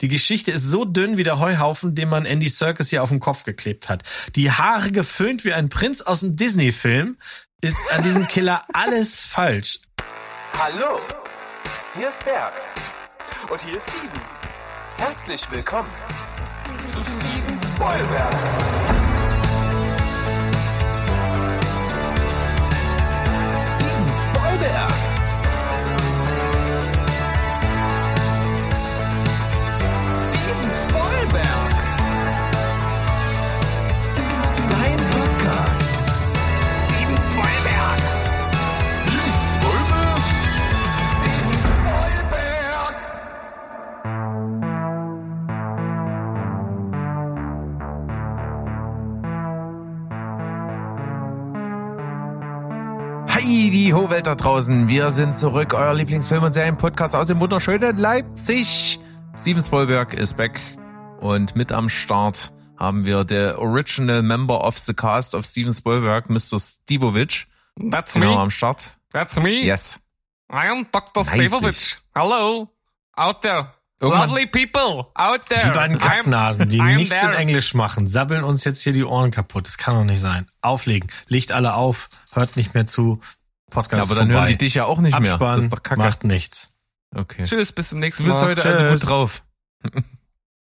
Die Geschichte ist so dünn wie der Heuhaufen, den man Andy Serkis hier auf den Kopf geklebt hat. Die Haare geföhnt wie ein Prinz aus einem Disney-Film. Ist an diesem Killer alles falsch. Hallo, hier ist Berg. Und hier ist Steven. Herzlich willkommen zu Steven Spoilberg. Die Ho-Welt da draußen. Wir sind zurück, euer Lieblingsfilm- und Serienpodcast aus dem wunderschönen Leipzig. Steven Spielberg ist back und mit am Start haben wir der Original Member of the Cast of Steven Spielberg, Mr. Stivovic. That's Genau me. am Start. That's me. Yes. I am Dr. Stevovic. Hello. Out there. Irgendwann- Lovely people. Out there. Die beiden I'm- Kacknasen, die I'm nichts in there. Englisch machen, sabbeln uns jetzt hier die Ohren kaputt. Das kann doch nicht sein. Auflegen. Licht alle auf, hört nicht mehr zu. Podcast Ja, aber dann vorbei. hören die dich ja auch nicht mehr. Abspann, Das ist doch kacke. macht nichts. Okay. Tschüss, bis zum Du nächsten bist Mal. heute also Tschüss. gut drauf.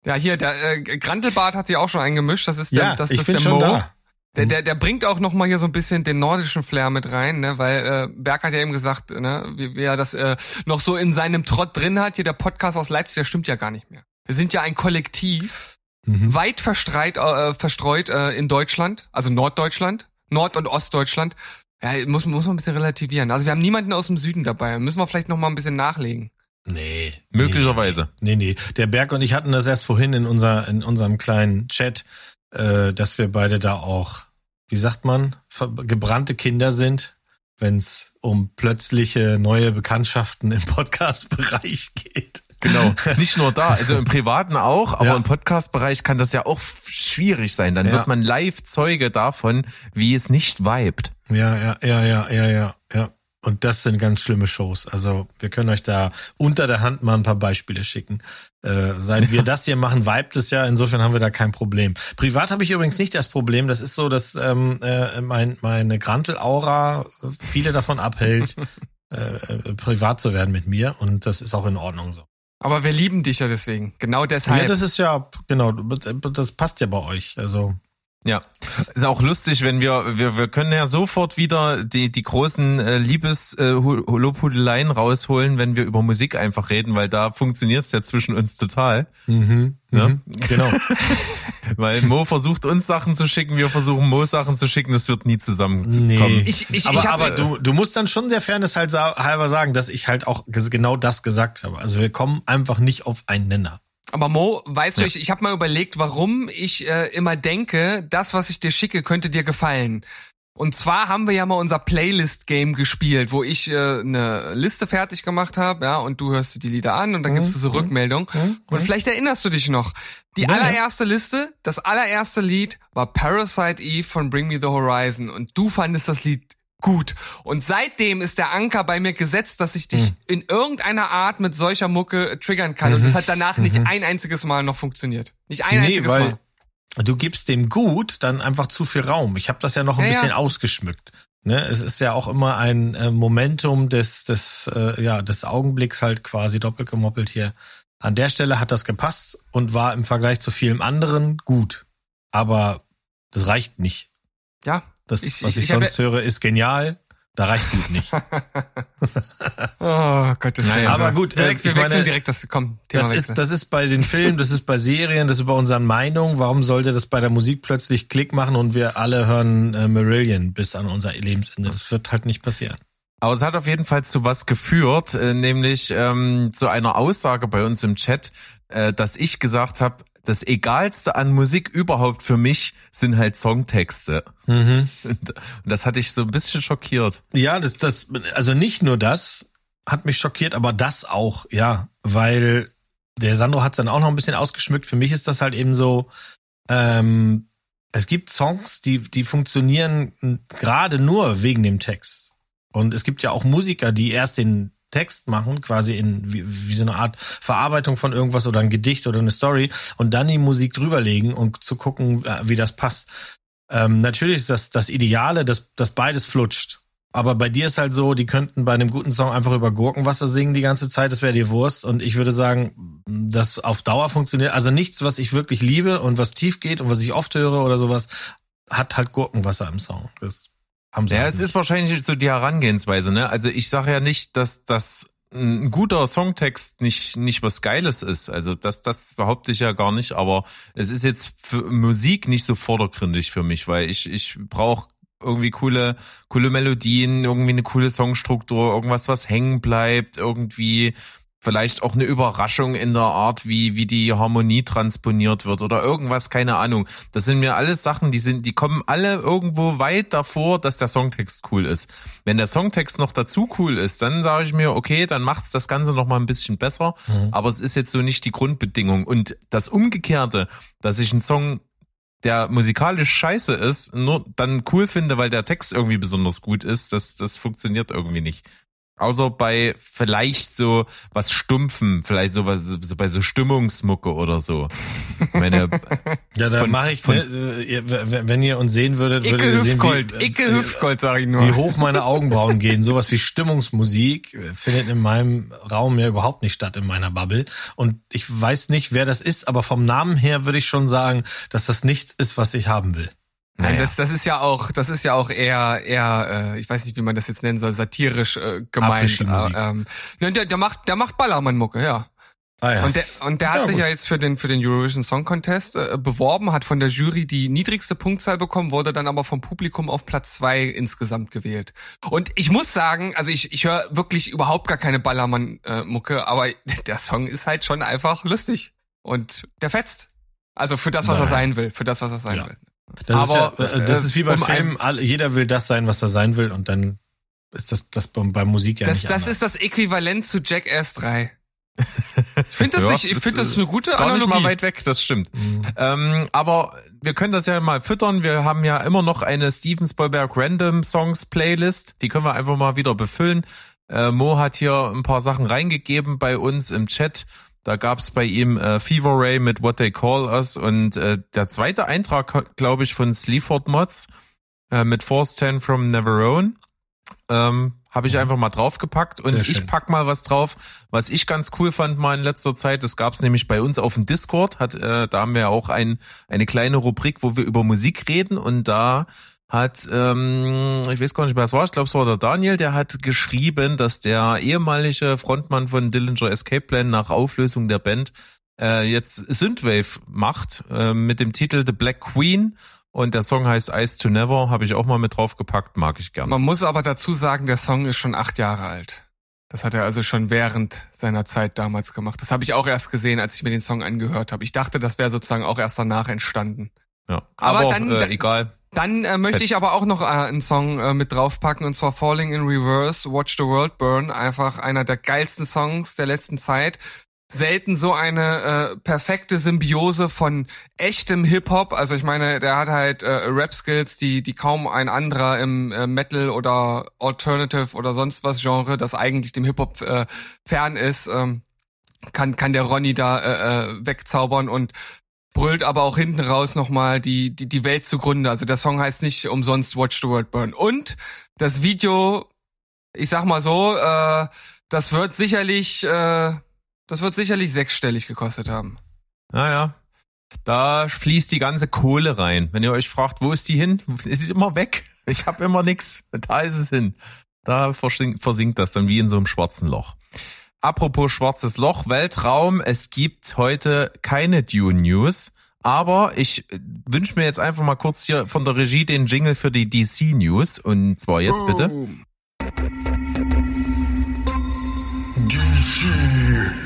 ja, hier, der äh, Grantelbart hat sich auch schon eingemischt. Das ist der, Ja, das ich ist bin der schon Mo. da. Der, der, der bringt auch noch mal hier so ein bisschen den nordischen Flair mit rein, ne? Weil äh, Berg hat ja eben gesagt, ne, wie, wie er das äh, noch so in seinem Trott drin hat. Hier der Podcast aus Leipzig, der stimmt ja gar nicht mehr. Wir sind ja ein Kollektiv, Mhm. weit verstreit, äh, verstreut äh, in Deutschland, also Norddeutschland, Nord- und Ostdeutschland. Ja, muss, muss man ein bisschen relativieren. Also wir haben niemanden aus dem Süden dabei. Müssen wir vielleicht noch mal ein bisschen nachlegen. Nee. Möglicherweise. Nee, nee. Der Berg und ich hatten das erst vorhin in, unser, in unserem kleinen Chat, äh, dass wir beide da auch, wie sagt man, gebrannte Kinder sind, wenn es um plötzliche neue Bekanntschaften im Podcast-Bereich geht. Genau. Nicht nur da, also im Privaten auch, aber Ja. im Podcast-Bereich kann das ja auch schwierig sein. Dann Ja. wird man live Zeuge davon, wie es nicht vibet. Ja, ja, ja, ja, ja, ja, ja. Und das sind ganz schlimme Shows. Also wir können euch da unter der Hand mal ein paar Beispiele schicken. Äh, seit wir das hier machen, vibet es ja. Insofern haben wir da kein Problem. Privat habe ich übrigens nicht das Problem. Das ist so, dass ähm, äh, mein, meine Grantel-Aura viele davon abhält, äh, äh, privat zu werden mit mir. Und das ist auch in Ordnung so. Aber wir lieben dich ja deswegen. Genau deshalb. Ja, das ist ja, genau, das passt ja bei euch. Also Ja, ist auch lustig, wenn wir wir wir können ja sofort wieder die die großen äh, Liebes äh, rausholen, wenn wir über Musik einfach reden, weil da funktioniert's ja zwischen uns total. mhm, Ja. mhm, genau. Weil Mo versucht uns Sachen zu schicken, wir versuchen Mo Sachen zu schicken, das wird nie zusammenkommen. Nee. Ich- ich- aber ich aber du, du musst dann schon sehr fairness halt halber sagen, dass ich halt auch genau das gesagt habe. Also wir kommen einfach nicht auf einen Nenner. Aber Mo, weißt du, ich, ich habe mal überlegt, warum ich äh, immer denke, das, was ich dir schicke, könnte dir gefallen. Und zwar haben wir ja mal unser Playlist-Game gespielt, wo ich äh, eine Liste fertig gemacht habe, ja, und du hörst dir die Lieder an und dann gibst du so Rückmeldung. Und vielleicht erinnerst du dich noch. Die Ja, ja. allererste Liste, das allererste Lied war Parasite Eve von Bring Me the Horizon. Und du fandest das Lied gut. Und seitdem ist der Anker bei mir gesetzt, dass ich dich in irgendeiner Art mit solcher Mucke triggern kann. Und das hat danach nicht ein einziges Mal noch funktioniert. Nicht ein nee, einziges weil Mal. du gibst dem Gut dann einfach zu viel Raum. Ich habe das ja noch ein Ja, ja. bisschen ausgeschmückt. Ne, es ist ja auch immer ein äh, Momentum des, des, äh, ja, des Augenblicks halt quasi doppelt gemoppelt hier. An der Stelle hat das gepasst und war im Vergleich zu vielem anderen gut. Aber das reicht nicht. Ja. Das, Ich- was ich- ich, sonst höre, ist genial. Da reicht gut nicht. Oh Gott, das Naja, aber gut, Wir, äh, wechseln, wir wechseln direkt das, komm, Thema Das ist, das ist bei den Filmen, das ist bei Serien, das ist bei unseren Meinungen. Warum sollte das bei der Musik plötzlich Klick machen und wir alle hören äh, Marillion bis an unser Lebensende? Das wird halt nicht passieren. Aber es hat auf jeden Fall zu was geführt, äh, nämlich ähm, zu einer Aussage bei uns im Chat, äh, dass ich gesagt habe, das Egalste an Musik überhaupt für mich sind halt Songtexte. Und, und das hatte ich so ein bisschen schockiert. Ja, das, das, also nicht nur das hat mich schockiert, aber das auch, ja, weil der Sandro hat dann auch noch ein bisschen ausgeschmückt. Für mich ist das halt eben so, ähm, es gibt Songs, die, die funktionieren gerade nur wegen dem Text. Und es gibt ja auch Musiker, die erst den Text machen, quasi in wie, wie so eine Art Verarbeitung von irgendwas oder ein Gedicht oder eine Story und dann die Musik drüberlegen und zu gucken, äh, wie das passt. Ähm, natürlich ist das das Ideale, dass, dass beides flutscht. Aber bei dir ist halt so, die könnten bei einem guten Song einfach über Gurkenwasser singen die ganze Zeit, das wäre dir Wurst. Und ich würde sagen, das auf Dauer funktioniert. Also nichts, was ich wirklich liebe und was tief geht und was ich oft höre oder sowas, hat halt Gurkenwasser im Song. Das haben sie ja, es nicht. ist wahrscheinlich so die Herangehensweise, ne? Also ich sage ja nicht, dass das ein guter Songtext nicht nicht was Geiles ist. Also das das behaupte ich ja gar nicht. Aber es ist jetzt für Musik nicht so vordergründig für mich, weil ich ich brauche irgendwie coole coole Melodien, irgendwie eine coole Songstruktur, irgendwas was hängen bleibt, irgendwie vielleicht auch eine Überraschung in der Art, wie, wie die Harmonie transponiert wird oder irgendwas, keine Ahnung. Das sind mir alles Sachen, die sind, die kommen alle irgendwo weit davor, dass der Songtext cool ist. Wenn der Songtext noch dazu cool ist, dann sage ich mir, okay, dann macht's das Ganze noch mal ein bisschen besser. Mhm. Aber es ist jetzt so nicht die Grundbedingung. Und das Umgekehrte, dass ich einen Song der musikalisch scheiße ist, nur dann cool finde, weil der Text irgendwie besonders gut ist, das, das funktioniert irgendwie nicht. Außer bei vielleicht so was Stumpfen, vielleicht so was so bei so Stimmungsmucke oder so. Meine, ja, da mache ich, ne, äh, wenn ihr uns sehen würdet, würdet ihr sehen, wie, äh, Icke Hüftgold, sag ich nur. wie hoch meine Augenbrauen gehen. Sowas wie Stimmungsmusik findet in meinem Raum ja überhaupt nicht statt, in meiner Bubble. Und ich weiß nicht, wer das ist, aber vom Namen her würde ich schon sagen, dass das nichts ist, was ich haben will. Nein, naja. das, das ist ja auch, das ist ja auch eher, eher, äh, ich weiß nicht, wie man das jetzt nennen soll, satirisch äh, gemeint. Äh, ähm, der, der macht, der macht Ballermann-Mucke, ja. Ah, ja. Und der, und der ja, hat sich gut. ja jetzt für den, für den Eurovision Song Contest äh, beworben, hat von der Jury die niedrigste Punktzahl bekommen, wurde dann aber vom Publikum auf Platz zwei insgesamt gewählt. Und ich muss sagen, also ich, ich höre wirklich überhaupt gar keine Ballermann-Mucke, äh, aber der Song ist halt schon einfach lustig. Und der fetzt. Also für das, was Nein. er sein will, für das, was er sein ja. will. Das aber ist ja, äh, das äh, ist wie bei um Filmen, jeder will das sein, was er sein will und dann ist das das bei, bei Musik ja das, nicht Das anders. ist das Äquivalent zu Jackass 3. Ich finde das, ja, nicht, ich finde das eine gute ist gar Analogie. nicht mal weit weg, das stimmt. Mhm. Ähm, aber wir können das ja mal füttern. Wir haben ja immer noch eine Steven Spielberg Random Songs Playlist. Die können wir einfach mal wieder befüllen. Äh, Mo hat hier ein paar Sachen reingegeben bei uns im Chat. Da gab's bei ihm äh, Fever Ray mit What They Call Us und äh, der zweite Eintrag, glaube ich, von Sleaford Mods äh, mit Force 10 from Neverone. Ähm, habe ich einfach mal draufgepackt und ich pack mal was drauf, was ich ganz cool fand mal in letzter Zeit. Das gab's nämlich bei uns auf dem Discord. Hat, äh, da haben wir auch ein, eine kleine Rubrik, wo wir über Musik reden und da hat, ähm, ich weiß gar nicht, wer es war, ich glaube, es war der Daniel, der hat geschrieben, dass der ehemalige Frontmann von Dillinger Escape Plan nach Auflösung der Band äh, jetzt Synthwave macht äh, mit dem Titel The Black Queen und der Song heißt Ice to Never, habe ich auch mal mit draufgepackt, mag ich gerne. Man muss aber dazu sagen, der Song ist schon acht Jahre alt. Das hat er also schon während seiner Zeit damals gemacht. Das habe ich auch erst gesehen, als ich mir den Song angehört habe. Ich dachte, das wäre sozusagen auch erst danach entstanden. Ja, aber, aber dann, äh, egal. Dann äh, möchte ich aber auch noch äh, einen Song äh, mit draufpacken und zwar Falling in Reverse, Watch the World Burn. Einfach einer der geilsten Songs der letzten Zeit. Selten so eine äh, perfekte Symbiose von echtem Hip-Hop. Also ich meine, der hat halt äh, Rap-Skills, die, die kaum ein anderer im äh, Metal oder Alternative oder sonst was Genre, das eigentlich dem Hip-Hop äh, fern ist, ähm, kann, kann der Ronny da äh, äh, wegzaubern und brüllt aber auch hinten raus nochmal die, die, die Welt zugrunde. Also der Song heißt nicht umsonst Watch the World Burn. Und das Video, ich sag mal so, äh, das wird sicherlich, äh, das wird sicherlich sechsstellig gekostet haben. Naja, da fließt die ganze Kohle rein. Wenn ihr euch fragt, wo ist die hin? Es ist immer weg. Ich habe immer nix. Da ist es hin. Da versinkt, versinkt das dann wie in so einem schwarzen Loch. Apropos schwarzes Loch, Weltraum, es gibt heute keine Dune News. Aber ich wünsche mir jetzt einfach mal kurz hier von der Regie den Jingle für die DC News. Und zwar jetzt bitte. DC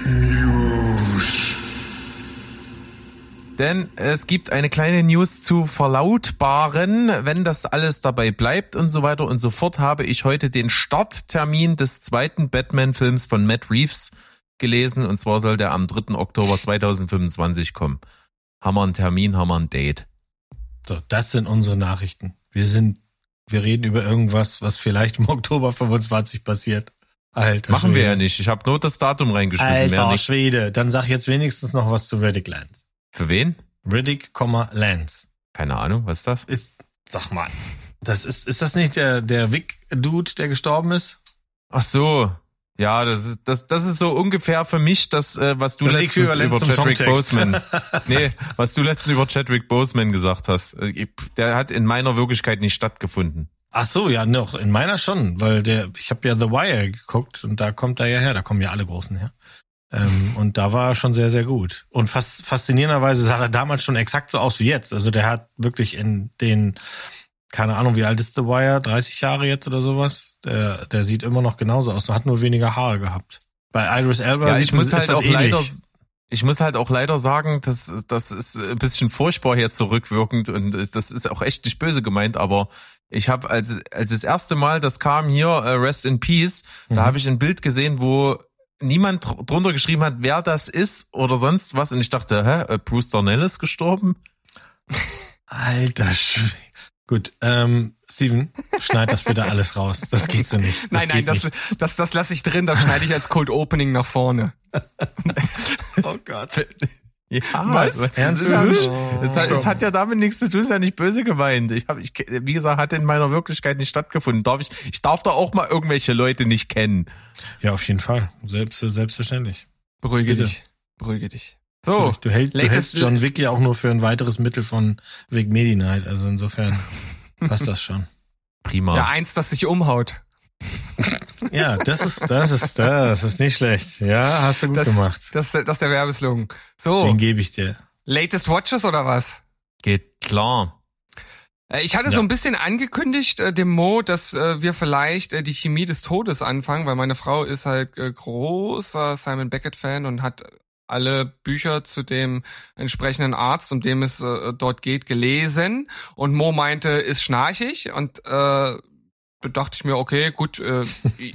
News. Denn es gibt eine kleine News zu verlautbaren. Wenn das alles dabei bleibt und so weiter und so fort, habe ich heute den Starttermin des zweiten Batman-Films von Matt Reeves gelesen. Und zwar soll der am 3. Oktober 2025 kommen. Haben wir einen Termin, haben wir ein Date. So, das sind unsere Nachrichten. Wir sind, wir reden über irgendwas, was vielleicht im Oktober 25 passiert. Alter Machen wir Schwede. ja nicht. Ich habe nur das Datum reingeschmissen, Alter. Schwede. Dann sag jetzt wenigstens noch was zu Riddick Lance. Für wen? Riddick, Lance. Keine Ahnung, was ist das? Ist, sag mal, das ist, ist das nicht der, der Vic-Dude, der gestorben ist? Ach so. Ja, das ist das das ist so ungefähr für mich das äh, was du Das letztens über Chadwick. Boseman. nee, was du letztens über Chadwick Boseman gesagt hast. Äh, Der hat in meiner Wirklichkeit nicht stattgefunden. Ach so, ja, noch in meiner schon, weil der, ich habe ja The Wire geguckt und da kommt er ja her, da kommen ja alle Großen her. Ähm, und da war er schon sehr, sehr gut. Und fast faszinierenderweise sah er damals schon exakt so aus wie jetzt. Also der hat wirklich in den, keine Ahnung, wie alt ist The Wire, 30 Jahre jetzt oder sowas. Der, der sieht immer noch genauso aus, hat nur weniger Haare gehabt. Bei Idris Elba Ja, sieht ich muss ist halt das auch ähnlich. leider ich muss halt auch leider sagen, das, das ist ein bisschen furchtbar hier zurückwirkend und das ist auch echt nicht böse gemeint, aber ich habe als als das erste Mal das kam hier äh, Rest in Peace, Mhm. da habe ich ein Bild gesehen, wo niemand dr- drunter geschrieben hat, wer das ist oder sonst was und ich dachte, hä, äh, Bruce Darnell ist gestorben? Alter Schwede. Gut, ähm, Steven, schneid das bitte alles raus. Das geht so nicht. Das Nein, nein, das, nicht. das, das lasse ich drin, das schneide ich als Cold Opening nach vorne. Oh Gott. Ja, Was? Es, Ernst? ist ja nicht, Oh. es, hat, es hat ja damit nichts zu tun, es ist ja nicht böse gemeint. Ich habe, ich, wie gesagt, hat in meiner Wirklichkeit nicht stattgefunden. Darf ich, ich darf da auch mal irgendwelche Leute nicht kennen. Ja, auf jeden Fall. Selbst, selbstverständlich. Beruhige Bitte. dich. Beruhige dich. So, du, hältst, du latest- hältst John Wick ja auch nur für ein weiteres Mittel von Vic Medi Night. Also insofern passt das schon. Prima. ja, eins, das sich umhaut. Ja, das ist, das ist, das ist nicht schlecht. Ja, hast du gut Das, gemacht. das, das ist der Werbeslogan. So, Den gebe ich dir. latest watches oder was? Geht klar. Äh, Ich hatte Ja. so ein bisschen angekündigt, äh, dem Mo, dass äh, wir vielleicht äh, die Chemie des Todes anfangen, weil meine Frau ist halt äh, großer Simon Beckett-Fan und hat alle Bücher zu dem entsprechenden Arzt, um dem es äh, dort geht, gelesen. Und Mo meinte, ist schnarchig und äh, dachte ich mir, okay, gut, äh,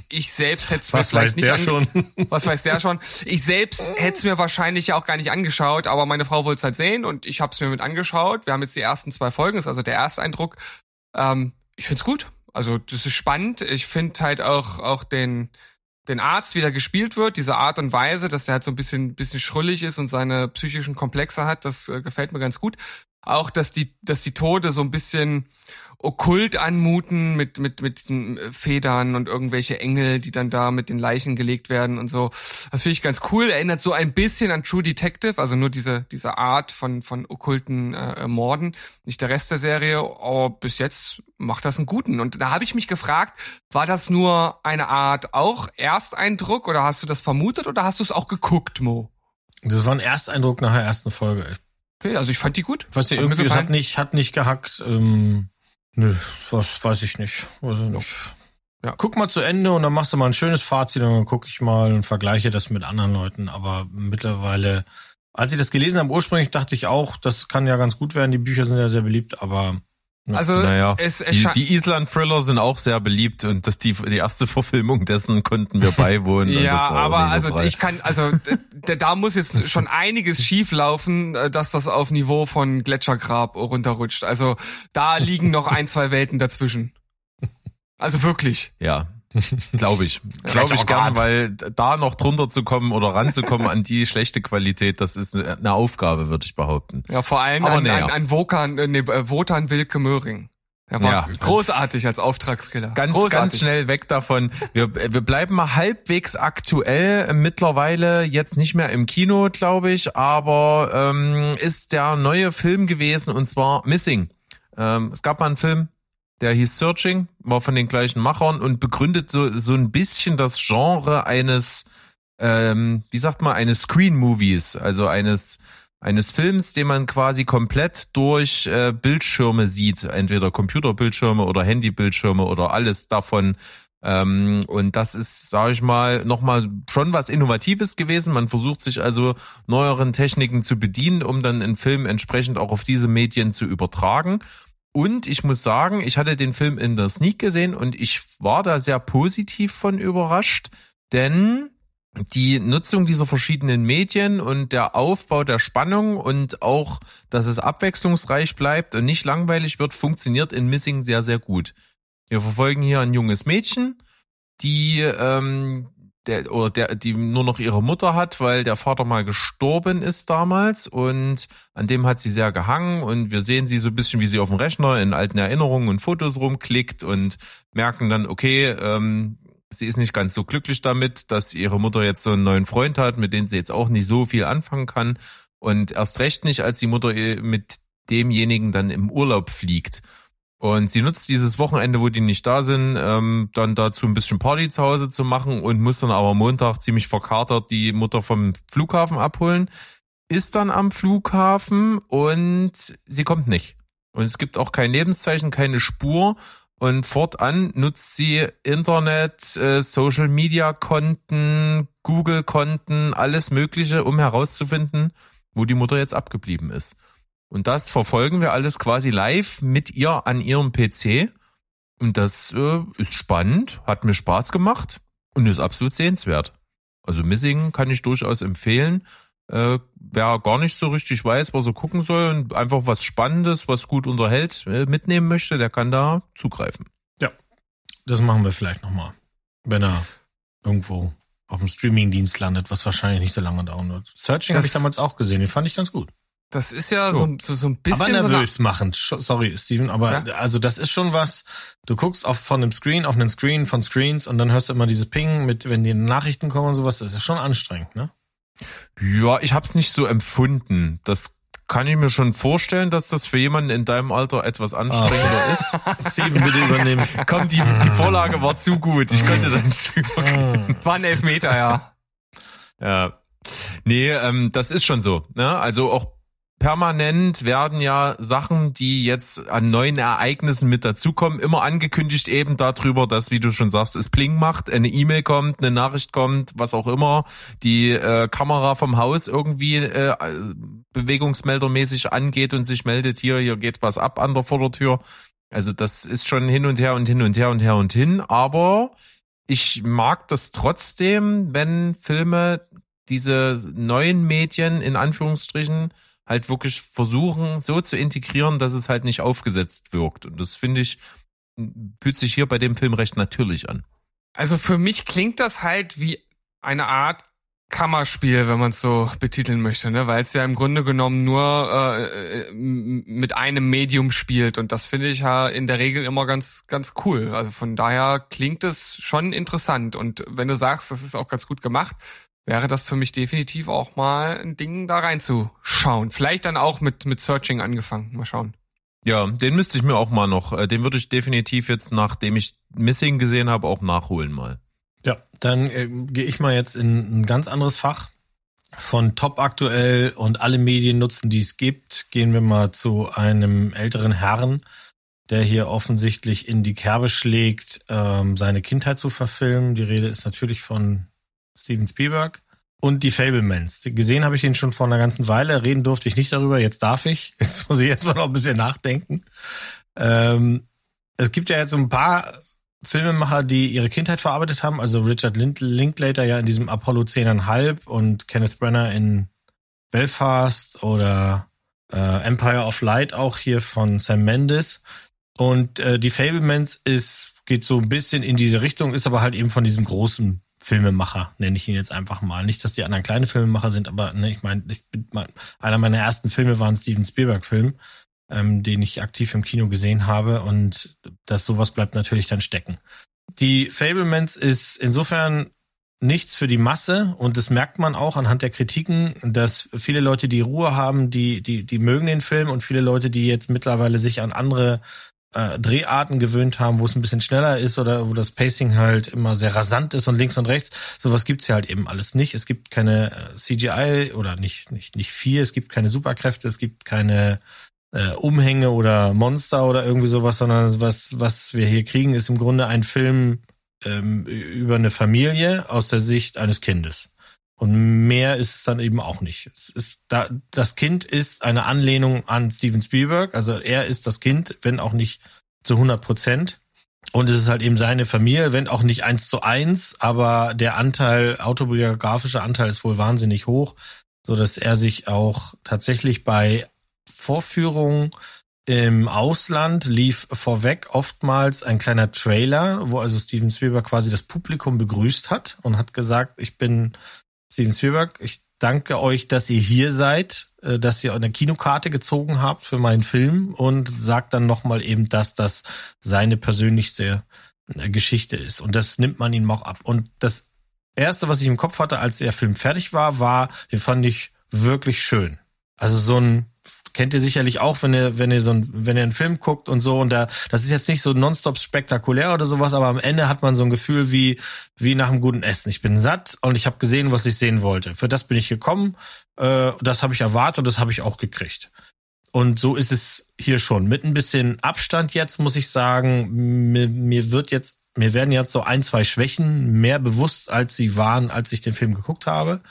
ich selbst hätte es mir Was vielleicht weiß nicht der schon? was weiß der schon? Ich selbst hätte es mir wahrscheinlich ja auch gar nicht angeschaut, aber meine Frau wollte es halt sehen und ich habe es mir mit angeschaut. Wir haben jetzt die ersten zwei Folgen, ist also der Ersteindruck. Ähm, ich find's gut. Also das ist spannend. Ich finde halt auch auch den den Arzt, wie der gespielt wird, diese Art und Weise, dass der halt so ein bisschen bisschen schrullig ist und seine psychischen Komplexe hat, das äh, gefällt mir ganz gut. Auch dass die dass die Tode so ein bisschen okkult anmuten mit mit mit diesen äh, Federn und irgendwelche Engel, die dann da mit den Leichen gelegt werden und so. Das finde ich ganz cool. Erinnert so ein bisschen an True Detective, also nur diese diese Art von von okkulten äh, Morden, nicht der Rest der Serie. Aber bis jetzt macht das einen guten. Und da habe ich mich gefragt, war das nur eine Art auch Ersteindruck oder hast du das vermutet oder hast du es auch geguckt, Mo? Das war ein Ersteindruck nach der ersten Folge. Okay, also ich fand die gut. Hat mir irgendwie, es hat nicht, hat nicht gehackt. Ähm, nö, was weiß ich nicht. Ich nicht. Ja. Guck mal zu Ende und dann machst du mal ein schönes Fazit und dann gucke ich mal und vergleiche das mit anderen Leuten. Aber mittlerweile, als ich das gelesen habe, ursprünglich dachte ich auch, das kann ja ganz gut werden. Die Bücher sind ja sehr beliebt, aber. Also Naja, es, es die, die Island-Thriller sind auch sehr beliebt und das, die, die erste Verfilmung dessen konnten wir beiwohnen. Ja, aber so also prall. ich kann, also da muss jetzt schon einiges schief laufen, äh, dass das auf Niveau von Gletschergrab runterrutscht. Also da liegen noch ein, zwei Welten dazwischen. Also wirklich. Ja, glaube ich. Glaube ich gern, grad. weil da noch drunter zu kommen oder ranzukommen an die schlechte Qualität, das ist eine Aufgabe, würde ich behaupten. Ja, vor allem Aber an, an, an Wokan, äh, nee, äh, Wotan Wilke Möhring. Er war Ja. großartig als Auftragskiller. Ganz, großartig. ganz schnell weg davon. Wir, wir bleiben mal halbwegs aktuell. Mittlerweile jetzt nicht mehr im Kino, glaube ich, aber ähm, ist der neue Film gewesen und zwar Missing. Ähm, es gab mal einen Film, der hieß Searching, war von den gleichen Machern und begründet so, so ein bisschen das Genre eines, ähm, wie sagt man, eines Screen-Movies, also eines eines Films, den man quasi komplett durch äh, Bildschirme sieht, entweder Computerbildschirme oder Handybildschirme oder alles davon. Ähm, und das ist, sage ich mal, nochmal schon was Innovatives gewesen. Man versucht sich also neueren Techniken zu bedienen, um dann einen Film entsprechend auch auf diese Medien zu übertragen. Und ich muss sagen, ich hatte den Film in der Sneak gesehen und ich war da sehr positiv von überrascht, denn die Nutzung dieser verschiedenen Medien und der Aufbau der Spannung und auch, dass es abwechslungsreich bleibt und nicht langweilig wird, funktioniert in Missing sehr, sehr gut. Wir verfolgen hier ein junges Mädchen, die ähm, der oder der die nur noch ihre Mutter hat, weil der Vater mal gestorben ist damals und an dem hat sie sehr gehangen und wir sehen sie so ein bisschen, wie sie auf dem Rechner in alten Erinnerungen und Fotos rumklickt und merken dann, okay, ähm, sie ist nicht ganz so glücklich damit, dass ihre Mutter jetzt so einen neuen Freund hat, mit dem sie jetzt auch nicht so viel anfangen kann und erst recht nicht, als die Mutter mit demjenigen dann im Urlaub fliegt. Und sie nutzt dieses Wochenende, wo die nicht da sind, ähm, dann dazu ein bisschen Party zu Hause zu machen und muss dann aber Montag ziemlich verkatert die Mutter vom Flughafen abholen. Ist dann am Flughafen und sie kommt nicht. Und es gibt auch kein Lebenszeichen, keine Spur. Und fortan nutzt sie Internet, äh, Social Media Konten, Google Konten, alles Mögliche, um herauszufinden, wo die Mutter jetzt abgeblieben ist. Und das verfolgen wir alles quasi live mit ihr an ihrem PC. Und das äh, ist spannend, hat mir Spaß gemacht und ist absolut sehenswert. Also Missing kann ich durchaus empfehlen. Äh, wer gar nicht so richtig weiß, was er gucken soll und einfach was Spannendes, was gut unterhält, äh, mitnehmen möchte, der kann da zugreifen. Ja, das machen wir vielleicht nochmal, wenn er irgendwo auf dem Streamingdienst landet, was wahrscheinlich nicht so lange dauern wird. Searching habe ich damals auch gesehen, den fand ich ganz gut. Das ist ja so, so, so ein bisschen. Aber nervös so machend. Sorry, Steven, aber ja? also das ist schon was. Du guckst auf von einem Screen auf einen Screen von Screens und dann hörst du immer dieses Ping mit, wenn die Nachrichten kommen und sowas. Das ist schon anstrengend, ne? Ja, ich hab's nicht so empfunden. Das kann ich mir schon vorstellen, dass das für jemanden in deinem Alter etwas anstrengender oh. ist. Steven, bitte übernehmen. Komm, die, die Vorlage war zu gut. Ich konnte da nicht drüber War ein Elfmeter, ja. Ja. Nee, ähm, das ist schon so. Ne? Also auch permanent werden ja Sachen, die jetzt an neuen Ereignissen mit dazukommen, immer angekündigt eben darüber, dass, wie du schon sagst, es Pling macht, eine E-Mail kommt, eine Nachricht kommt, was auch immer, die äh, Kamera vom Haus irgendwie äh, bewegungsmeldermäßig angeht und sich meldet, hier, hier geht was ab an der Vordertür. Also das ist schon hin und her und hin und her und her und hin, aber ich mag das trotzdem, wenn Filme diese neuen Medien in Anführungsstrichen halt wirklich versuchen, so zu integrieren, dass es halt nicht aufgesetzt wirkt. Und das finde ich, fühlt sich hier bei dem Film recht natürlich an. Also für mich klingt das halt wie eine Art Kammerspiel, wenn man es so betiteln möchte, ne? weil es ja im Grunde genommen nur äh, mit einem Medium spielt und das finde ich ja in der Regel immer ganz ganz cool. Also von daher klingt es schon interessant und wenn du sagst, das ist auch ganz gut gemacht, wäre das für mich definitiv auch mal ein Ding, da reinzuschauen. Vielleicht dann auch mit, mit Searching angefangen. Mal schauen. Ja, den müsste ich mir auch mal noch, äh, den würde ich definitiv jetzt, nachdem ich Missing gesehen habe, auch nachholen mal. Ja, dann äh, gehe ich mal jetzt in ein ganz anderes Fach. Von top aktuell und alle Medien nutzen, die es gibt, gehen wir mal zu einem älteren Herrn, der hier offensichtlich in die Kerbe schlägt, ähm, seine Kindheit zu verfilmen. Die Rede ist natürlich von Steven Spielberg und die Fablemans. Gesehen habe ich ihn schon vor einer ganzen Weile. Reden durfte ich nicht darüber. Jetzt darf ich. Jetzt muss ich jetzt mal noch ein bisschen nachdenken. Ähm, es gibt ja jetzt so ein paar Filmemacher, die ihre Kindheit verarbeitet haben. Also Richard Linklater ja in diesem Apollo 10,5 und Kenneth Brenner in Belfast oder äh, Empire of Light auch hier von Sam Mendes. Und äh, die Fablemans ist geht so ein bisschen in diese Richtung, ist aber halt eben von diesem großen Filmemacher, nenne ich ihn jetzt einfach mal. Nicht, dass die anderen kleine Filmemacher sind, aber ne, ich meine, mein, einer meiner ersten Filme war ein Steven Spielberg-Film, ähm, den ich aktiv im Kino gesehen habe und das sowas bleibt natürlich dann stecken. Die Fablemans ist insofern nichts für die Masse und das merkt man auch anhand der Kritiken, dass viele Leute die Ruhe haben, die die die mögen den Film und viele Leute, die jetzt mittlerweile sich an andere äh, Dreharten gewöhnt haben, wo es ein bisschen schneller ist oder wo das Pacing halt immer sehr rasant ist und links und rechts. Sowas gibt's ja halt eben alles nicht. Es gibt keine äh, CGI oder nicht, nicht, nicht viel, es gibt keine Superkräfte, es gibt keine äh, Umhänge oder Monster oder irgendwie sowas, sondern was, was wir hier kriegen, ist im Grunde ein Film ähm, über eine Familie aus der Sicht eines Kindes. Und mehr ist es dann eben auch nicht. Es ist da, das Kind ist eine Anlehnung an Steven Spielberg. Also er ist das Kind, wenn auch nicht zu 100 Prozent. Und es ist halt eben seine Familie, wenn auch nicht eins zu eins, aber der Anteil, autobiografischer Anteil ist wohl wahnsinnig hoch, so dass er sich auch tatsächlich bei Vorführungen im Ausland lief vorweg oftmals ein kleiner Trailer, wo also Steven Spielberg quasi das Publikum begrüßt hat und hat gesagt, ich bin Steven Spielberg, ich danke euch, dass ihr hier seid, äh, dass ihr eine Kinokarte gezogen habt für meinen Film und sagt dann nochmal eben, dass das seine persönlichste äh, Geschichte ist. Und das nimmt man ihm auch ab. Und das erste, was ich im Kopf hatte, als der Film fertig war, war, den fand ich wirklich schön. Also so ein kennt ihr sicherlich auch, wenn ihr, wenn ihr so ein, wenn ihr einen Film guckt und so und da, das ist jetzt nicht so nonstop spektakulär oder sowas, aber am Ende hat man so ein Gefühl wie, wie nach einem guten Essen. Ich bin satt und ich habe gesehen, was ich sehen wollte. Für das bin ich gekommen, äh, das habe ich erwartet, das habe ich auch gekriegt. Und so ist es hier schon. Mit ein bisschen Abstand jetzt, muss ich sagen, mir, mir wird jetzt, mir werden jetzt so ein, zwei Schwächen mehr bewusst, als sie waren, als ich den Film geguckt habe.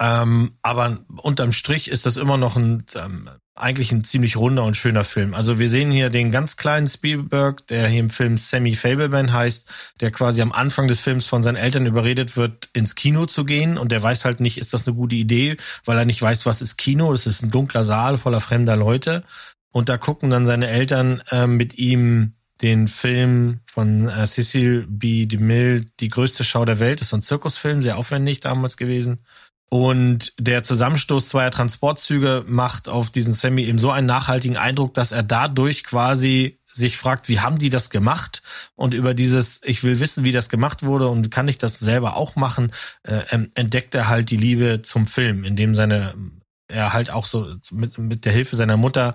Ähm, aber unterm Strich ist das immer noch ein ähm, eigentlich ein ziemlich runder und schöner Film. Also wir sehen hier den ganz kleinen Spielberg, der hier im Film Sammy Fableman heißt, der quasi am Anfang des Films von seinen Eltern überredet wird, ins Kino zu gehen und der weiß halt nicht, ist das eine gute Idee, weil er nicht weiß, was ist Kino. Das ist ein dunkler Saal voller fremder Leute und da gucken dann seine Eltern äh, mit ihm den Film von äh, Cecil B. DeMille, Die größte Schau der Welt. Das ist ein Zirkusfilm, sehr aufwendig damals gewesen. Und der Zusammenstoß zweier Transportzüge macht auf diesen Sammy eben so einen nachhaltigen Eindruck, dass er dadurch quasi sich fragt, wie haben die das gemacht? Und über dieses, ich will wissen, wie das gemacht wurde und kann ich das selber auch machen, äh, entdeckt er halt die Liebe zum Film, indem seine er halt auch so mit, mit der Hilfe seiner Mutter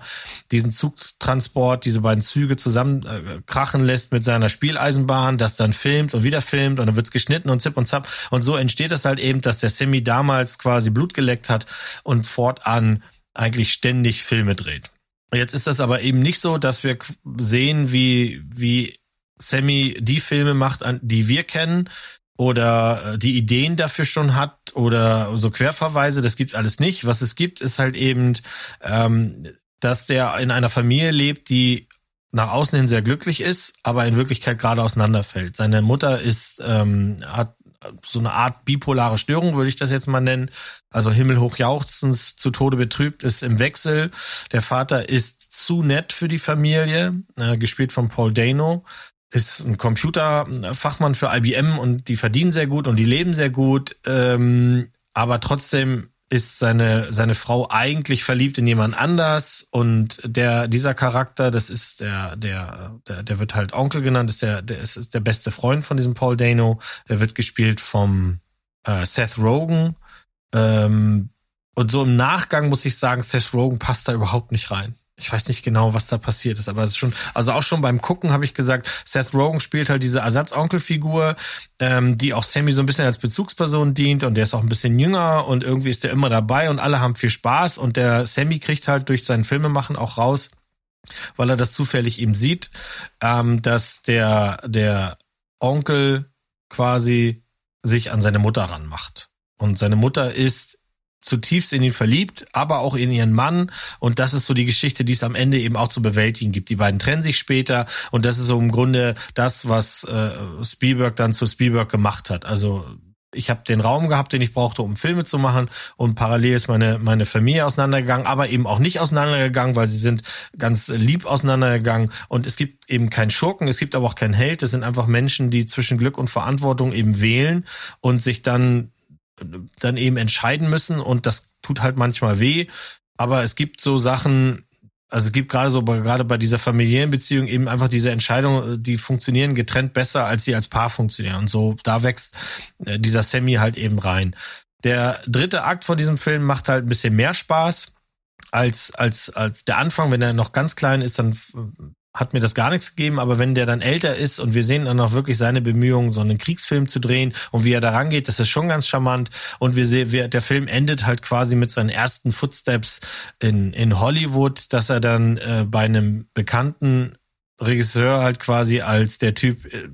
diesen Zugtransport, diese beiden Züge zusammen äh, lässt mit seiner Spieleisenbahn, das dann filmt und wieder filmt und dann wird's geschnitten und zip und zap. Und so entsteht es halt eben, dass der Semi damals quasi Blut geleckt hat und fortan eigentlich ständig Filme dreht. Jetzt ist das aber eben nicht so, dass wir sehen, wie, wie Sammy die Filme macht, die wir kennen, oder äh, die Ideen dafür schon hat oder so Querverweise, das gibt's alles nicht. Was es gibt, ist halt eben, ähm, dass der in einer Familie lebt, die nach außen hin sehr glücklich ist, aber in Wirklichkeit gerade auseinanderfällt. Seine Mutter ist, ähm, hat so eine Art bipolare Störung, würde ich das jetzt mal nennen. Also himmelhoch jauchzens, zu Tode betrübt, ist im Wechsel. Der Vater ist zu nett für die Familie, äh, gespielt von Paul Dano ist ein Computerfachmann für IBM und die verdienen sehr gut und die leben sehr gut. Ähm, aber trotzdem ist seine seine Frau eigentlich verliebt in jemand anders und der dieser Charakter, das ist der der der, der wird halt Onkel genannt, ist der der ist, ist der beste Freund von diesem Paul Dano. Der wird gespielt vom äh, Seth Rogen. Ähm, und so im Nachgang muss ich sagen, Seth Rogen passt da überhaupt nicht rein ich weiß nicht genau, was da passiert ist, aber es ist schon, also auch schon beim Gucken habe ich gesagt, Seth Rogen spielt halt diese Ersatzonkelfigur, ähm, die auch Sammy so ein bisschen als Bezugsperson dient und der ist auch ein bisschen jünger und irgendwie ist der immer dabei und alle haben viel Spaß und der Sammy kriegt halt durch sein Filmemachen auch raus, weil er das zufällig eben sieht, ähm, dass der, der Onkel quasi sich an seine Mutter ranmacht. Und seine Mutter ist zutiefst in ihn verliebt, aber auch in ihren Mann. Und das ist so die Geschichte, die es am Ende eben auch zu bewältigen gibt. Die beiden trennen sich später und das ist so im Grunde das, was äh, Spielberg dann zu Spielberg gemacht hat. Also ich habe den Raum gehabt, den ich brauchte, um Filme zu machen und parallel ist meine meine Familie auseinandergegangen, aber eben auch nicht auseinandergegangen, weil sie sind ganz lieb auseinandergegangen und es gibt eben keinen Schurken, es gibt aber auch keinen Held, es sind einfach Menschen, die zwischen Glück und Verantwortung eben wählen und sich dann dann eben entscheiden müssen und das tut halt manchmal weh. Aber es gibt so Sachen, also es gibt gerade so gerade bei dieser familiären Beziehung eben einfach diese Entscheidungen, die funktionieren getrennt besser, als sie als Paar funktionieren. Und so da wächst äh, dieser Sammy halt eben rein. Der dritte Akt von diesem Film macht halt ein bisschen mehr Spaß als als als der Anfang. Wenn er noch ganz klein ist, dann hat mir das gar nichts gegeben, aber wenn der dann älter ist und wir sehen dann auch wirklich seine Bemühungen, so einen Kriegsfilm zu drehen und wie er da rangeht, das ist schon ganz charmant. Und wir sehen, wir, der Film endet halt quasi mit seinen ersten Footsteps in, in Hollywood, dass er dann äh, bei einem bekannten Regisseur halt quasi als der Typ, äh,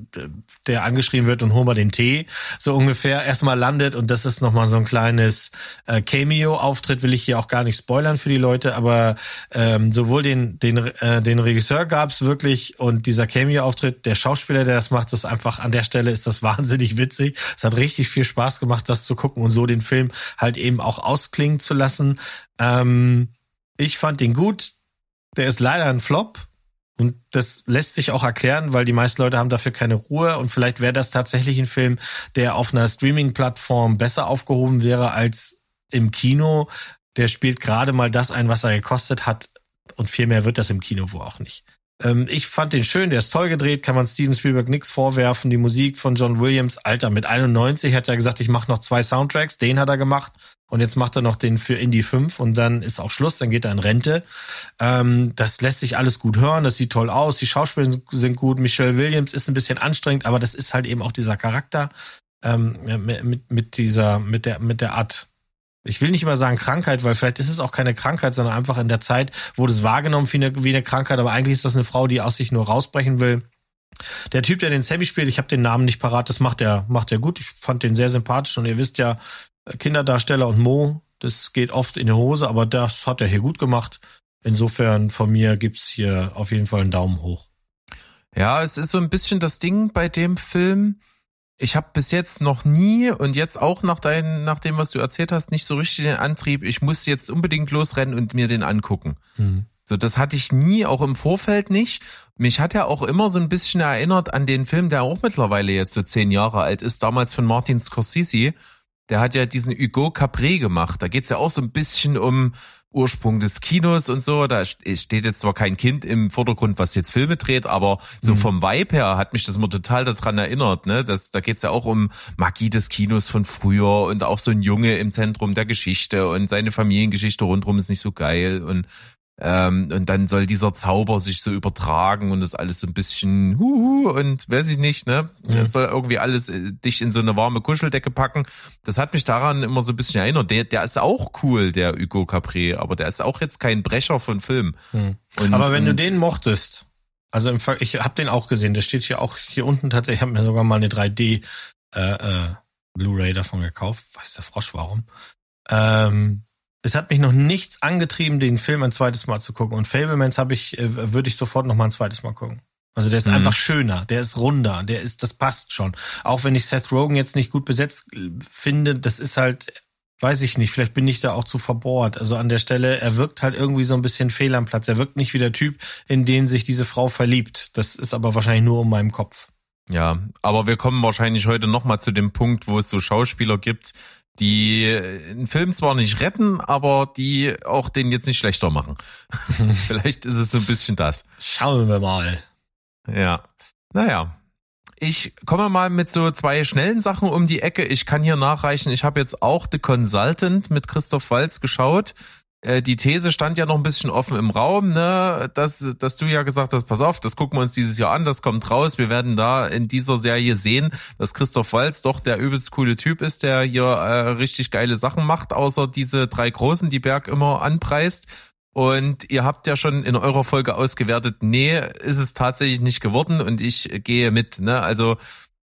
der angeschrieben wird und hol mal den Tee, so ungefähr erstmal landet und das ist nochmal so ein kleines äh, Cameo-Auftritt, will ich hier auch gar nicht spoilern für die Leute, aber ähm, sowohl den, den, äh, den Regisseur gab's wirklich und dieser Cameo-Auftritt, der Schauspieler, der das macht, das einfach an der Stelle ist das wahnsinnig witzig. Es hat richtig viel Spaß gemacht, das zu gucken und so den Film halt eben auch ausklingen zu lassen. Ähm, ich fand ihn gut Der ist leider ein Flop. Und das lässt sich auch erklären, weil die meisten Leute haben dafür keine Ruhe und vielleicht wäre das tatsächlich ein Film, der auf einer Streaming-Plattform besser aufgehoben wäre als im Kino. Der spielt gerade mal das ein, was er gekostet hat und viel mehr wird das im Kino wohl auch nicht. Ähm, ich fand den schön, der ist toll gedreht, kann man Steven Spielberg nichts vorwerfen. Die Musik von John Williams, Alter, mit 91 hat er gesagt, ich mache noch zwei Soundtracks, den hat er gemacht und jetzt macht er noch den für Indie 5 und dann ist auch Schluss, dann geht er in Rente. Ähm, das lässt sich alles gut hören, das sieht toll aus, die Schauspieler sind gut, Michelle Williams ist ein bisschen anstrengend, aber das ist halt eben auch dieser Charakter ähm, mit, mit dieser, mit der, mit der Art ich will nicht immer sagen Krankheit, weil vielleicht ist es auch keine Krankheit, sondern einfach in der Zeit wurde es wahrgenommen wie eine, wie eine Krankheit, aber eigentlich ist das eine Frau, die aus sich nur rausbrechen will. Der Typ, der den Sammy spielt, ich habe den Namen nicht parat, das macht er, macht er gut. Ich fand den sehr sympathisch und ihr wisst ja, Kinderdarsteller und Mo, das geht oft in die Hose, aber das hat er hier gut gemacht. Insofern von mir gibt's hier auf jeden Fall einen Daumen hoch. Ja, es ist so ein bisschen das Ding bei dem Film ich habe bis jetzt noch nie und jetzt auch nach, dein, nach dem, was du erzählt hast, nicht so richtig den Antrieb, ich muss jetzt unbedingt losrennen und mir den angucken. Mhm. So, das hatte ich nie, auch im Vorfeld nicht. Mich hat er auch immer so ein bisschen erinnert an den Film, der auch mittlerweile jetzt so zehn Jahre alt ist, damals von Martin Scorsese. Der hat ja diesen Hugo Capré gemacht. Da geht's ja auch so ein bisschen um Ursprung des Kinos und so. Da steht jetzt zwar kein Kind im Vordergrund, was jetzt Filme dreht, aber so mhm. vom Vibe her hat mich das immer total daran erinnert. Ne? Das, da geht's ja auch um Magie des Kinos von früher und auch so ein Junge im Zentrum der Geschichte und seine Familiengeschichte rundherum ist nicht so geil und ähm, und dann soll dieser Zauber sich so übertragen und das alles so ein bisschen huhu und weiß ich nicht, ne? Das soll irgendwie alles äh, dich in so eine warme Kuscheldecke packen. Das hat mich daran immer so ein bisschen erinnert. Der, der ist auch cool, der Hugo Capri, aber der ist auch jetzt kein Brecher von Film. Hm. Und, aber wenn du den mochtest, also im ich habe den auch gesehen, der steht hier auch hier unten tatsächlich, ich habe mir sogar mal eine 3D äh, äh, Blu-ray davon gekauft. Weiß der Frosch warum. Ähm, es hat mich noch nichts angetrieben, den Film ein zweites Mal zu gucken. Und Fablemans habe ich, äh, würde ich sofort noch mal ein zweites Mal gucken. Also der ist mhm. einfach schöner, der ist runder, der ist, das passt schon. Auch wenn ich Seth Rogen jetzt nicht gut besetzt äh, finde, das ist halt, weiß ich nicht, vielleicht bin ich da auch zu verbohrt. Also an der Stelle, er wirkt halt irgendwie so ein bisschen fehl am Platz. Er wirkt nicht wie der Typ, in den sich diese Frau verliebt. Das ist aber wahrscheinlich nur um meinem Kopf. Ja, aber wir kommen wahrscheinlich heute noch mal zu dem Punkt, wo es so Schauspieler gibt, die einen Film zwar nicht retten, aber die auch den jetzt nicht schlechter machen. Vielleicht ist es so ein bisschen das. Schauen wir mal. Ja. Naja. Ich komme mal mit so zwei schnellen Sachen um die Ecke. Ich kann hier nachreichen. Ich habe jetzt auch The Consultant mit Christoph Walz geschaut. Äh, die These stand ja noch ein bisschen offen im Raum, ne, dass, dass du ja gesagt hast, pass auf, das gucken wir uns dieses Jahr an, das kommt raus. Wir werden da in dieser Serie sehen, dass Christoph Walz doch der übelst coole Typ ist, der hier äh, richtig geile Sachen macht, außer diese drei großen, die Berg immer anpreist. Und ihr habt ja schon in eurer Folge ausgewertet, nee, ist es tatsächlich nicht geworden und ich gehe mit, ne? Also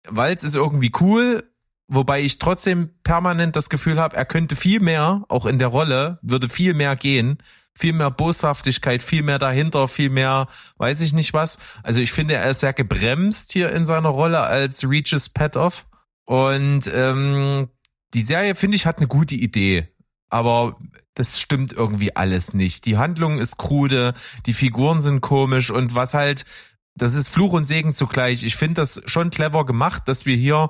Walz ist irgendwie cool, Wobei ich trotzdem permanent das Gefühl habe, er könnte viel mehr, auch in der Rolle, würde viel mehr gehen, viel mehr Boshaftigkeit, viel mehr dahinter, viel mehr, weiß ich nicht was. Also ich finde, er ist sehr gebremst hier in seiner Rolle als Regis Petoff. Und ähm, die Serie, finde ich, hat eine gute Idee. Aber das stimmt irgendwie alles nicht. Die Handlung ist krude, die Figuren sind komisch und was halt, das ist Fluch und Segen zugleich. Ich finde das schon clever gemacht, dass wir hier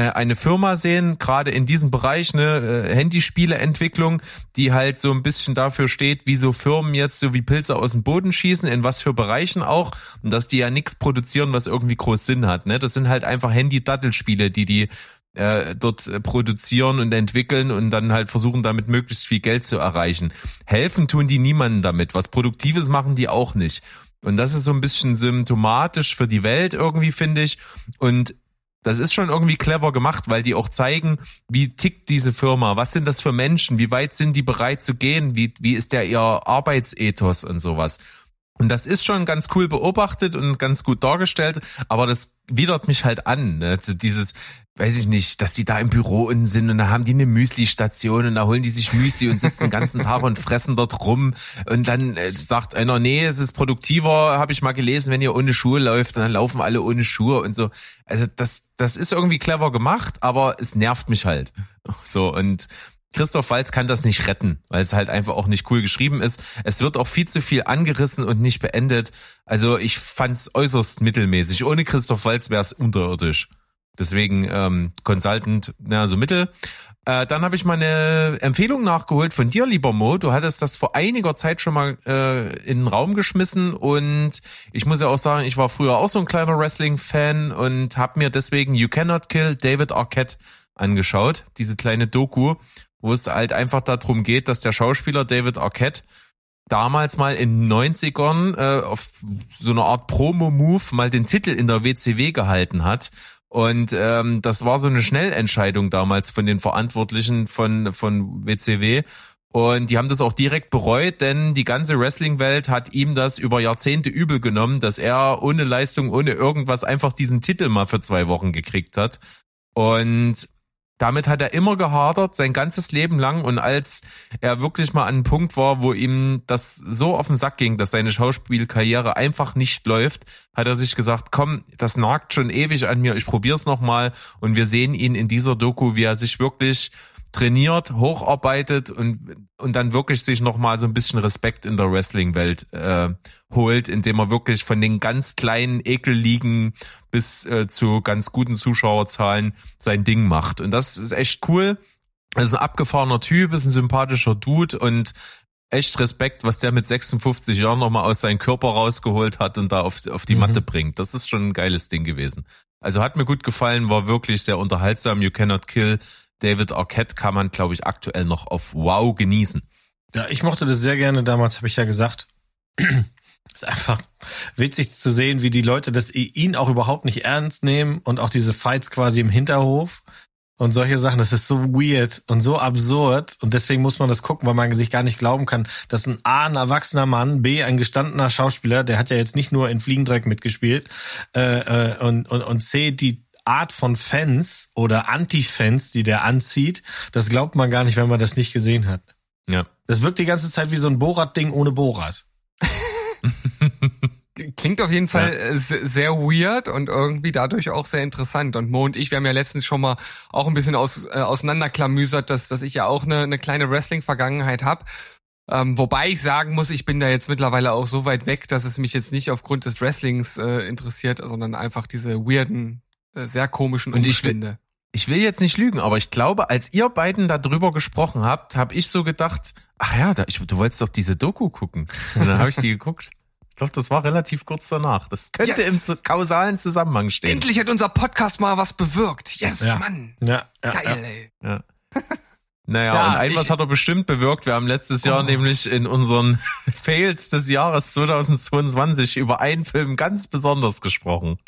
eine Firma sehen, gerade in diesem Bereich, ne, äh, Handyspieleentwicklung, die halt so ein bisschen dafür steht, wie so Firmen jetzt so wie Pilze aus dem Boden schießen, in was für Bereichen auch, und dass die ja nichts produzieren, was irgendwie groß Sinn hat. Ne? Das sind halt einfach Handy-Dattelspiele, die die äh, dort äh, produzieren und entwickeln und dann halt versuchen, damit möglichst viel Geld zu erreichen. Helfen tun die niemanden damit. Was Produktives machen die auch nicht. Und das ist so ein bisschen symptomatisch für die Welt irgendwie, finde ich. Und das ist schon irgendwie clever gemacht, weil die auch zeigen, wie tickt diese Firma, was sind das für Menschen, wie weit sind die bereit zu gehen, wie, wie ist der ihr Arbeitsethos und sowas. Und das ist schon ganz cool beobachtet und ganz gut dargestellt, aber das widert mich halt an. Ne? Also dieses, weiß ich nicht, dass die da im Büro unten sind und da haben die eine Müsli-Station und da holen die sich Müsli und sitzen den ganzen Tag und fressen dort rum. Und dann äh, sagt einer, nee, es ist produktiver, habe ich mal gelesen, wenn ihr ohne Schuhe läuft, dann laufen alle ohne Schuhe und so. Also das, das ist irgendwie clever gemacht, aber es nervt mich halt. So und Christoph Walz kann das nicht retten, weil es halt einfach auch nicht cool geschrieben ist. Es wird auch viel zu viel angerissen und nicht beendet. Also ich fand's äußerst mittelmäßig. Ohne Christoph Walz wäre es unterirdisch. Deswegen ähm, Consultant, na so mittel. Äh, dann habe ich mal eine Empfehlung nachgeholt von dir, lieber Mo. Du hattest das vor einiger Zeit schon mal äh, in den Raum geschmissen und ich muss ja auch sagen, ich war früher auch so ein kleiner Wrestling-Fan und habe mir deswegen You Cannot Kill David Arquette angeschaut, diese kleine Doku wo es halt einfach darum geht, dass der Schauspieler David Arquette damals mal in den 90ern äh, auf so eine Art Promo-Move mal den Titel in der WCW gehalten hat. Und ähm, das war so eine Schnellentscheidung damals von den Verantwortlichen von, von WCW. Und die haben das auch direkt bereut, denn die ganze Wrestling-Welt hat ihm das über Jahrzehnte übel genommen, dass er ohne Leistung, ohne irgendwas einfach diesen Titel mal für zwei Wochen gekriegt hat. Und damit hat er immer gehadert, sein ganzes Leben lang. Und als er wirklich mal an einem Punkt war, wo ihm das so auf den Sack ging, dass seine Schauspielkarriere einfach nicht läuft, hat er sich gesagt, komm, das nagt schon ewig an mir, ich probier's nochmal. Und wir sehen ihn in dieser Doku, wie er sich wirklich trainiert, hocharbeitet und, und dann wirklich sich nochmal so ein bisschen Respekt in der Wrestling-Welt äh, holt, indem er wirklich von den ganz kleinen Ekelligen bis äh, zu ganz guten Zuschauerzahlen sein Ding macht. Und das ist echt cool. Er ist ein abgefahrener Typ, ist ein sympathischer Dude und echt Respekt, was der mit 56 Jahren nochmal aus seinem Körper rausgeholt hat und da auf, auf die mhm. Matte bringt. Das ist schon ein geiles Ding gewesen. Also hat mir gut gefallen, war wirklich sehr unterhaltsam. You Cannot Kill David Arquette kann man, glaube ich, aktuell noch auf Wow genießen. Ja, ich mochte das sehr gerne. Damals habe ich ja gesagt, ist einfach witzig zu sehen, wie die Leute das ihn auch überhaupt nicht ernst nehmen und auch diese Fights quasi im Hinterhof und solche Sachen. Das ist so weird und so absurd und deswegen muss man das gucken, weil man sich gar nicht glauben kann, dass ein A ein erwachsener Mann, B ein gestandener Schauspieler, der hat ja jetzt nicht nur in Fliegendreck mitgespielt äh, äh, und, und und C die Art von Fans oder Anti-Fans, die der anzieht, das glaubt man gar nicht, wenn man das nicht gesehen hat. Ja. Das wirkt die ganze Zeit wie so ein Borat-Ding ohne Borat. Klingt auf jeden Fall ja. Äh, sehr weird und irgendwie dadurch auch sehr interessant. Und Mo und ich, wir haben ja letztens schon mal auch ein bisschen aus, äh, auseinanderklamüsert, dass, dass ich ja auch eine, eine kleine Wrestling-Vergangenheit habe. Ähm, wobei ich sagen muss, ich bin da jetzt mittlerweile auch so weit weg, dass es mich jetzt nicht aufgrund des Wrestlings äh, interessiert, sondern einfach diese weirden sehr komischen Umstände. Und ich will, ich will jetzt nicht lügen, aber ich glaube, als ihr beiden darüber gesprochen habt, habe ich so gedacht, ach ja, da, ich, du wolltest doch diese Doku gucken. Und dann habe ich die geguckt. Ich glaube, das war relativ kurz danach. Das könnte yes. im kausalen Zusammenhang stehen. Endlich hat unser Podcast mal was bewirkt. Yes, ja. Mann. Ja, ja, Geil, ja. ey. Ja. Naja, ja, und ein was hat er bestimmt bewirkt. Wir haben letztes Jahr oh. nämlich in unseren Fails des Jahres 2022 über einen Film ganz besonders gesprochen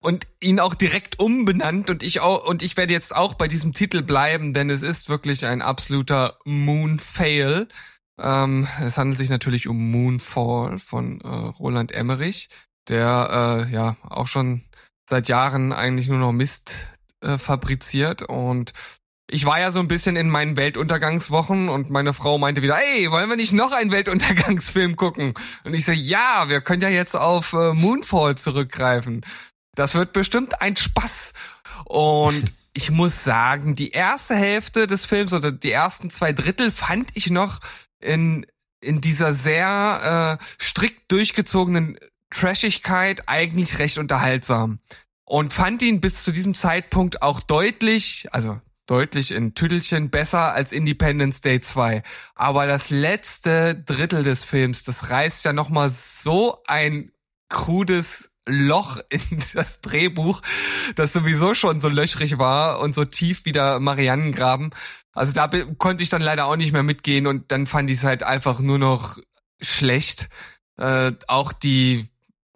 und ihn auch direkt umbenannt und ich auch und ich werde jetzt auch bei diesem Titel bleiben, denn es ist wirklich ein absoluter Moonfail. Ähm, es handelt sich natürlich um Moonfall von äh, Roland Emmerich, der äh, ja auch schon seit Jahren eigentlich nur noch Mist äh, fabriziert und ich war ja so ein bisschen in meinen Weltuntergangswochen und meine Frau meinte wieder, ey, wollen wir nicht noch einen Weltuntergangsfilm gucken? Und ich so, ja, wir können ja jetzt auf äh, Moonfall zurückgreifen. Das wird bestimmt ein Spaß. Und ich muss sagen, die erste Hälfte des Films oder die ersten zwei Drittel fand ich noch in, in dieser sehr äh, strikt durchgezogenen Trashigkeit eigentlich recht unterhaltsam. Und fand ihn bis zu diesem Zeitpunkt auch deutlich, also deutlich in Tüdelchen besser als Independence Day 2. Aber das letzte Drittel des Films, das reißt ja nochmal so ein krudes Loch in das Drehbuch, das sowieso schon so löchrig war und so tief wie der Mariannengraben. Also da konnte ich dann leider auch nicht mehr mitgehen und dann fand ich es halt einfach nur noch schlecht. Äh, auch die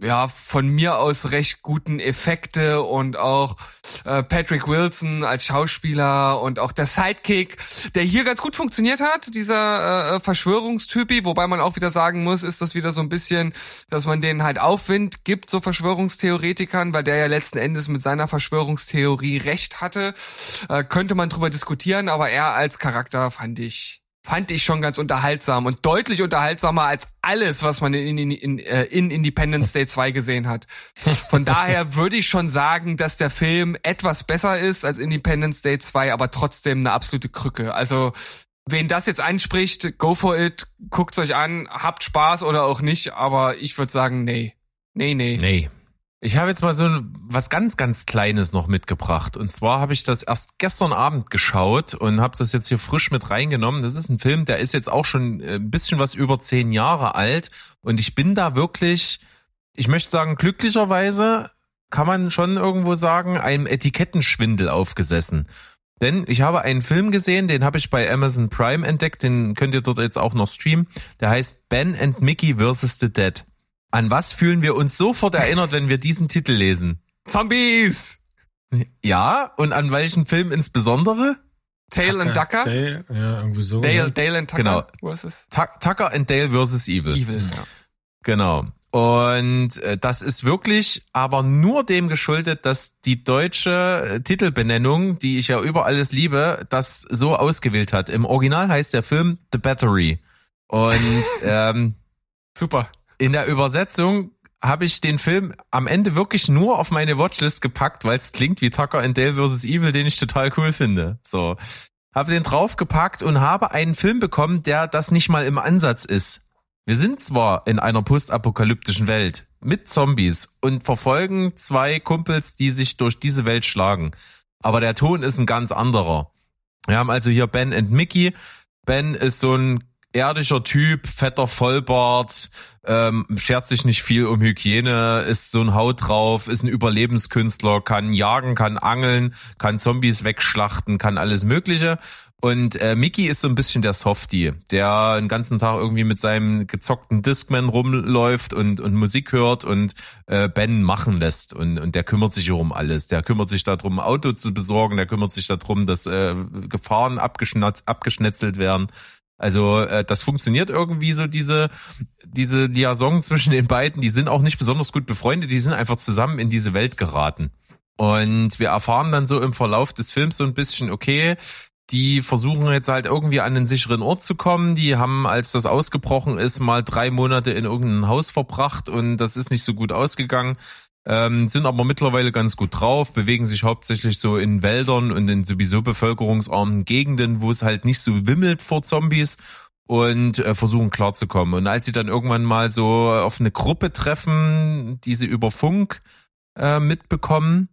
ja, von mir aus recht guten Effekte und auch äh, Patrick Wilson als Schauspieler und auch der Sidekick, der hier ganz gut funktioniert hat, dieser äh, Verschwörungstypi, wobei man auch wieder sagen muss, ist das wieder so ein bisschen, dass man den halt Aufwind gibt, so Verschwörungstheoretikern, weil der ja letzten Endes mit seiner Verschwörungstheorie recht hatte, äh, könnte man drüber diskutieren, aber er als Charakter fand ich fand ich schon ganz unterhaltsam und deutlich unterhaltsamer als alles, was man in, in, in, äh, in Independence Day 2 gesehen hat. Von daher würde ich schon sagen, dass der Film etwas besser ist als Independence Day 2, aber trotzdem eine absolute Krücke. Also wen das jetzt anspricht, go for it, guckt's euch an, habt Spaß oder auch nicht, aber ich würde sagen, nee. Nee, nee. Nee. Ich habe jetzt mal so was ganz, ganz Kleines noch mitgebracht. Und zwar habe ich das erst gestern Abend geschaut und habe das jetzt hier frisch mit reingenommen. Das ist ein Film, der ist jetzt auch schon äh, ein bisschen was über zehn Jahre alt. Und ich bin da wirklich, ich möchte sagen, glücklicherweise kann man schon irgendwo sagen, einem Etikettenschwindel aufgesessen. Denn ich habe einen Film gesehen, den habe ich bei Amazon Prime entdeckt, den könnt ihr dort jetzt auch noch streamen. Der heißt Ben and Mickey vs. The Dead. An was fühlen wir uns sofort erinnert, wenn wir diesen Titel lesen? Zombies! Ja, und an welchen Film insbesondere? Tail and Ducker? Dale, ja, irgendwie so. Dale, ne? Dale and Tucker? Genau. Tuck- Tucker and Dale vs. Evil. Evil, ja. Genau. Und äh, das ist wirklich aber nur dem geschuldet, dass die deutsche äh, Titelbenennung, die ich ja über alles liebe, das so ausgewählt hat. Im Original heißt der Film The Battery. Und ähm, Super. In der Übersetzung habe ich den Film am Ende wirklich nur auf meine Watchlist gepackt, weil es klingt wie Tucker and Dale vs. Evil, den ich total cool finde. So. Habe den draufgepackt und habe einen Film bekommen, der das nicht mal im Ansatz ist. Wir sind zwar in einer postapokalyptischen Welt mit Zombies und verfolgen zwei Kumpels, die sich durch diese Welt schlagen. Aber der Ton ist ein ganz anderer. Wir haben also hier Ben und Mickey. Ben ist so ein erdischer Typ, fetter Vollbart, ähm, schert sich nicht viel um Hygiene, ist so ein Haut drauf, ist ein Überlebenskünstler, kann jagen, kann angeln, kann Zombies wegschlachten, kann alles Mögliche. Und äh, Mickey ist so ein bisschen der Softie, der den ganzen Tag irgendwie mit seinem gezockten Discman rumläuft und, und Musik hört und äh, Ben machen lässt. Und, und der kümmert sich um alles. Der kümmert sich darum, Auto zu besorgen, der kümmert sich darum, dass äh, Gefahren abgeschnetzelt werden. Also äh, das funktioniert irgendwie so, diese, diese Liaison zwischen den beiden, die sind auch nicht besonders gut befreundet, die sind einfach zusammen in diese Welt geraten. Und wir erfahren dann so im Verlauf des Films so ein bisschen, okay, die versuchen jetzt halt irgendwie an einen sicheren Ort zu kommen. Die haben, als das ausgebrochen ist, mal drei Monate in irgendeinem Haus verbracht und das ist nicht so gut ausgegangen. Ähm, sind aber mittlerweile ganz gut drauf, bewegen sich hauptsächlich so in Wäldern und in sowieso bevölkerungsarmen Gegenden, wo es halt nicht so wimmelt vor Zombies und äh, versuchen klarzukommen. Und als sie dann irgendwann mal so auf eine Gruppe treffen, die sie über Funk äh, mitbekommen,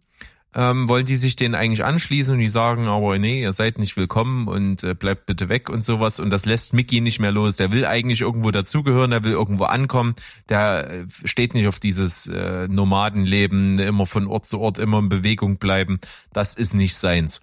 ähm, wollen die sich denen eigentlich anschließen und die sagen, aber nee, ihr seid nicht willkommen und äh, bleibt bitte weg und sowas. Und das lässt Mickey nicht mehr los. Der will eigentlich irgendwo dazugehören, der will irgendwo ankommen. Der äh, steht nicht auf dieses äh, Nomadenleben, immer von Ort zu Ort, immer in Bewegung bleiben. Das ist nicht seins.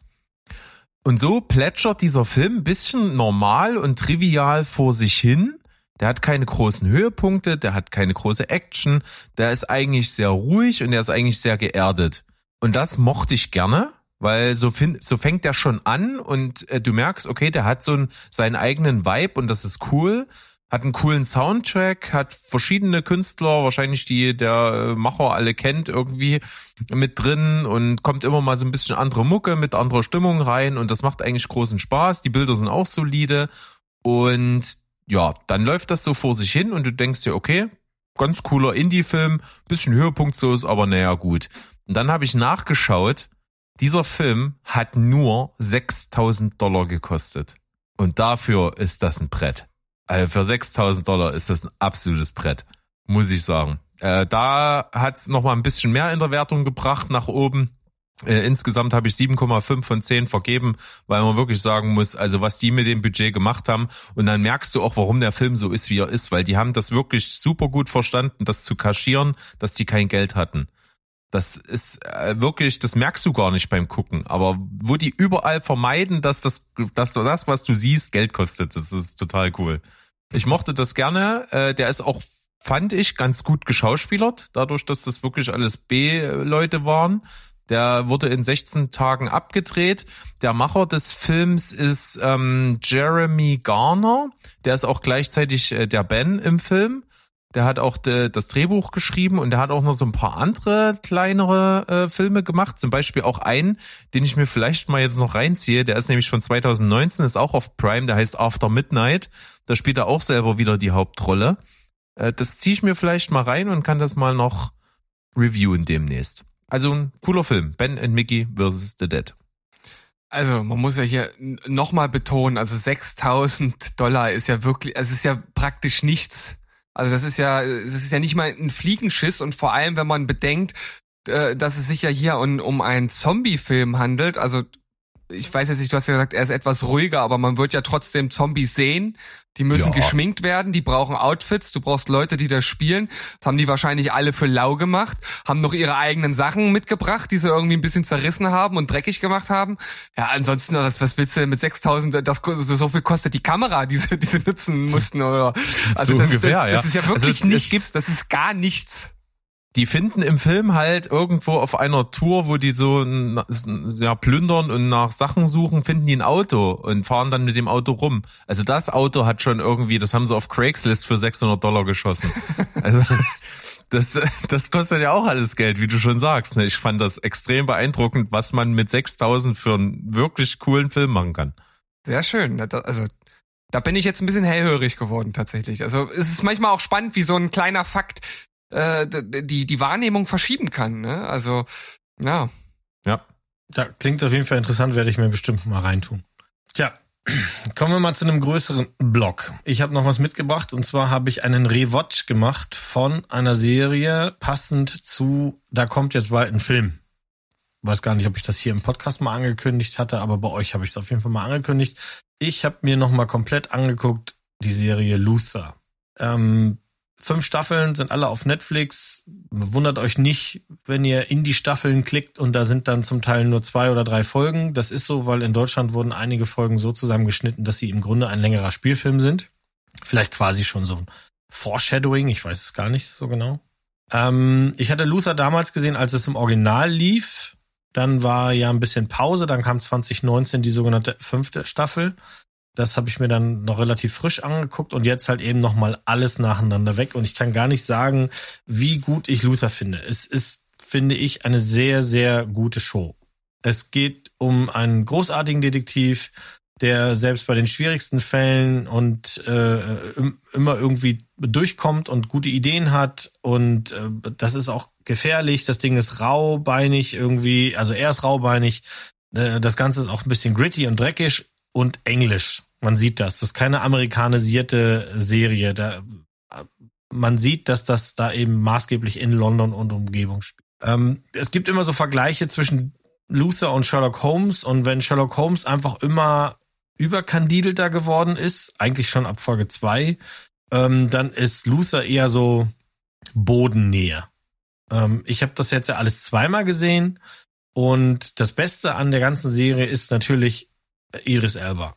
Und so plätschert dieser Film ein bisschen normal und trivial vor sich hin. Der hat keine großen Höhepunkte, der hat keine große Action, der ist eigentlich sehr ruhig und der ist eigentlich sehr geerdet. Und das mochte ich gerne, weil so, find, so fängt der schon an und äh, du merkst, okay, der hat so einen, seinen eigenen Vibe und das ist cool. Hat einen coolen Soundtrack, hat verschiedene Künstler, wahrscheinlich die der äh, Macher alle kennt, irgendwie mit drin und kommt immer mal so ein bisschen andere Mucke mit anderer Stimmung rein und das macht eigentlich großen Spaß. Die Bilder sind auch solide und ja, dann läuft das so vor sich hin und du denkst dir, okay, ganz cooler Indie-Film, bisschen höhepunktlos, aber naja, gut. Und dann habe ich nachgeschaut, dieser Film hat nur 6000 Dollar gekostet. Und dafür ist das ein Brett. Also für 6000 Dollar ist das ein absolutes Brett, muss ich sagen. Äh, da hat's noch mal ein bisschen mehr in der Wertung gebracht nach oben. Äh, insgesamt habe ich 7,5 von 10 vergeben, weil man wirklich sagen muss, also was die mit dem Budget gemacht haben. Und dann merkst du auch, warum der Film so ist, wie er ist, weil die haben das wirklich super gut verstanden, das zu kaschieren, dass die kein Geld hatten. Das ist äh, wirklich, das merkst du gar nicht beim Gucken. Aber wo die überall vermeiden, dass das, dass das, was du siehst, Geld kostet, das ist total cool. Ich mochte das gerne. Äh, der ist auch, fand ich, ganz gut geschauspielert, dadurch, dass das wirklich alles B-Leute waren. Der wurde in 16 Tagen abgedreht. Der Macher des Films ist ähm, Jeremy Garner. Der ist auch gleichzeitig äh, der Ben im Film. Der hat auch de, das Drehbuch geschrieben und der hat auch noch so ein paar andere kleinere äh, Filme gemacht. Zum Beispiel auch einen, den ich mir vielleicht mal jetzt noch reinziehe. Der ist nämlich von 2019, ist auch auf Prime. Der heißt After Midnight. Da spielt er auch selber wieder die Hauptrolle. Äh, das ziehe ich mir vielleicht mal rein und kann das mal noch reviewen demnächst. Also ein cooler Film. Ben and Mickey vs. The Dead. Also man muss ja hier nochmal betonen, also 6000 Dollar ist ja wirklich, also es ist ja praktisch nichts. Also das ist ja, das ist ja nicht mal ein Fliegenschiss und vor allem, wenn man bedenkt, äh, dass es sich ja hier um, um einen Zombie-Film handelt, also ich weiß jetzt nicht, du hast ja gesagt, er ist etwas ruhiger, aber man wird ja trotzdem Zombies sehen. Die müssen ja. geschminkt werden, die brauchen Outfits, du brauchst Leute, die das spielen. Das haben die wahrscheinlich alle für lau gemacht, haben noch ihre eigenen Sachen mitgebracht, die sie irgendwie ein bisschen zerrissen haben und dreckig gemacht haben. Ja, ansonsten, was, was willst du mit 6000, das, so viel kostet die Kamera, die sie, die sie nutzen mussten, oder? Also so das, ungefähr, das, das, das ist ja wirklich also, nichts, das ist gar nichts die finden im Film halt irgendwo auf einer Tour, wo die so ja, plündern und nach Sachen suchen, finden die ein Auto und fahren dann mit dem Auto rum. Also das Auto hat schon irgendwie, das haben sie auf Craigslist für 600 Dollar geschossen. Also das, das kostet ja auch alles Geld, wie du schon sagst. Ne? Ich fand das extrem beeindruckend, was man mit 6000 für einen wirklich coolen Film machen kann. Sehr schön. Also da bin ich jetzt ein bisschen hellhörig geworden tatsächlich. Also es ist manchmal auch spannend, wie so ein kleiner Fakt äh, die, die Wahrnehmung verschieben kann. Ne? Also, ja. Ja. Ja, klingt auf jeden Fall interessant, werde ich mir bestimmt mal reintun. Tja, kommen wir mal zu einem größeren Block. Ich habe noch was mitgebracht und zwar habe ich einen Rewatch gemacht von einer Serie passend zu, da kommt jetzt bald ein Film. Weiß gar nicht, ob ich das hier im Podcast mal angekündigt hatte, aber bei euch habe ich es auf jeden Fall mal angekündigt. Ich habe mir noch mal komplett angeguckt die Serie Luther. Ähm, Fünf Staffeln sind alle auf Netflix. Wundert euch nicht, wenn ihr in die Staffeln klickt und da sind dann zum Teil nur zwei oder drei Folgen. Das ist so, weil in Deutschland wurden einige Folgen so zusammengeschnitten, dass sie im Grunde ein längerer Spielfilm sind. Vielleicht quasi schon so ein Foreshadowing, ich weiß es gar nicht so genau. Ähm, ich hatte Luther damals gesehen, als es im Original lief. Dann war ja ein bisschen Pause, dann kam 2019 die sogenannte fünfte Staffel. Das habe ich mir dann noch relativ frisch angeguckt und jetzt halt eben nochmal alles nacheinander weg. Und ich kann gar nicht sagen, wie gut ich Luther finde. Es ist, finde ich, eine sehr, sehr gute Show. Es geht um einen großartigen Detektiv, der selbst bei den schwierigsten Fällen und äh, immer irgendwie durchkommt und gute Ideen hat. Und äh, das ist auch gefährlich. Das Ding ist raubeinig irgendwie, also er ist raubeinig. Äh, das Ganze ist auch ein bisschen gritty und dreckig und englisch. Man sieht das. Das ist keine amerikanisierte Serie. Da, man sieht, dass das da eben maßgeblich in London und Umgebung spielt. Ähm, es gibt immer so Vergleiche zwischen Luther und Sherlock Holmes und wenn Sherlock Holmes einfach immer überkandidelter geworden ist, eigentlich schon ab Folge zwei, ähm, dann ist Luther eher so bodennäher. Ähm, ich habe das jetzt ja alles zweimal gesehen und das Beste an der ganzen Serie ist natürlich Iris Elba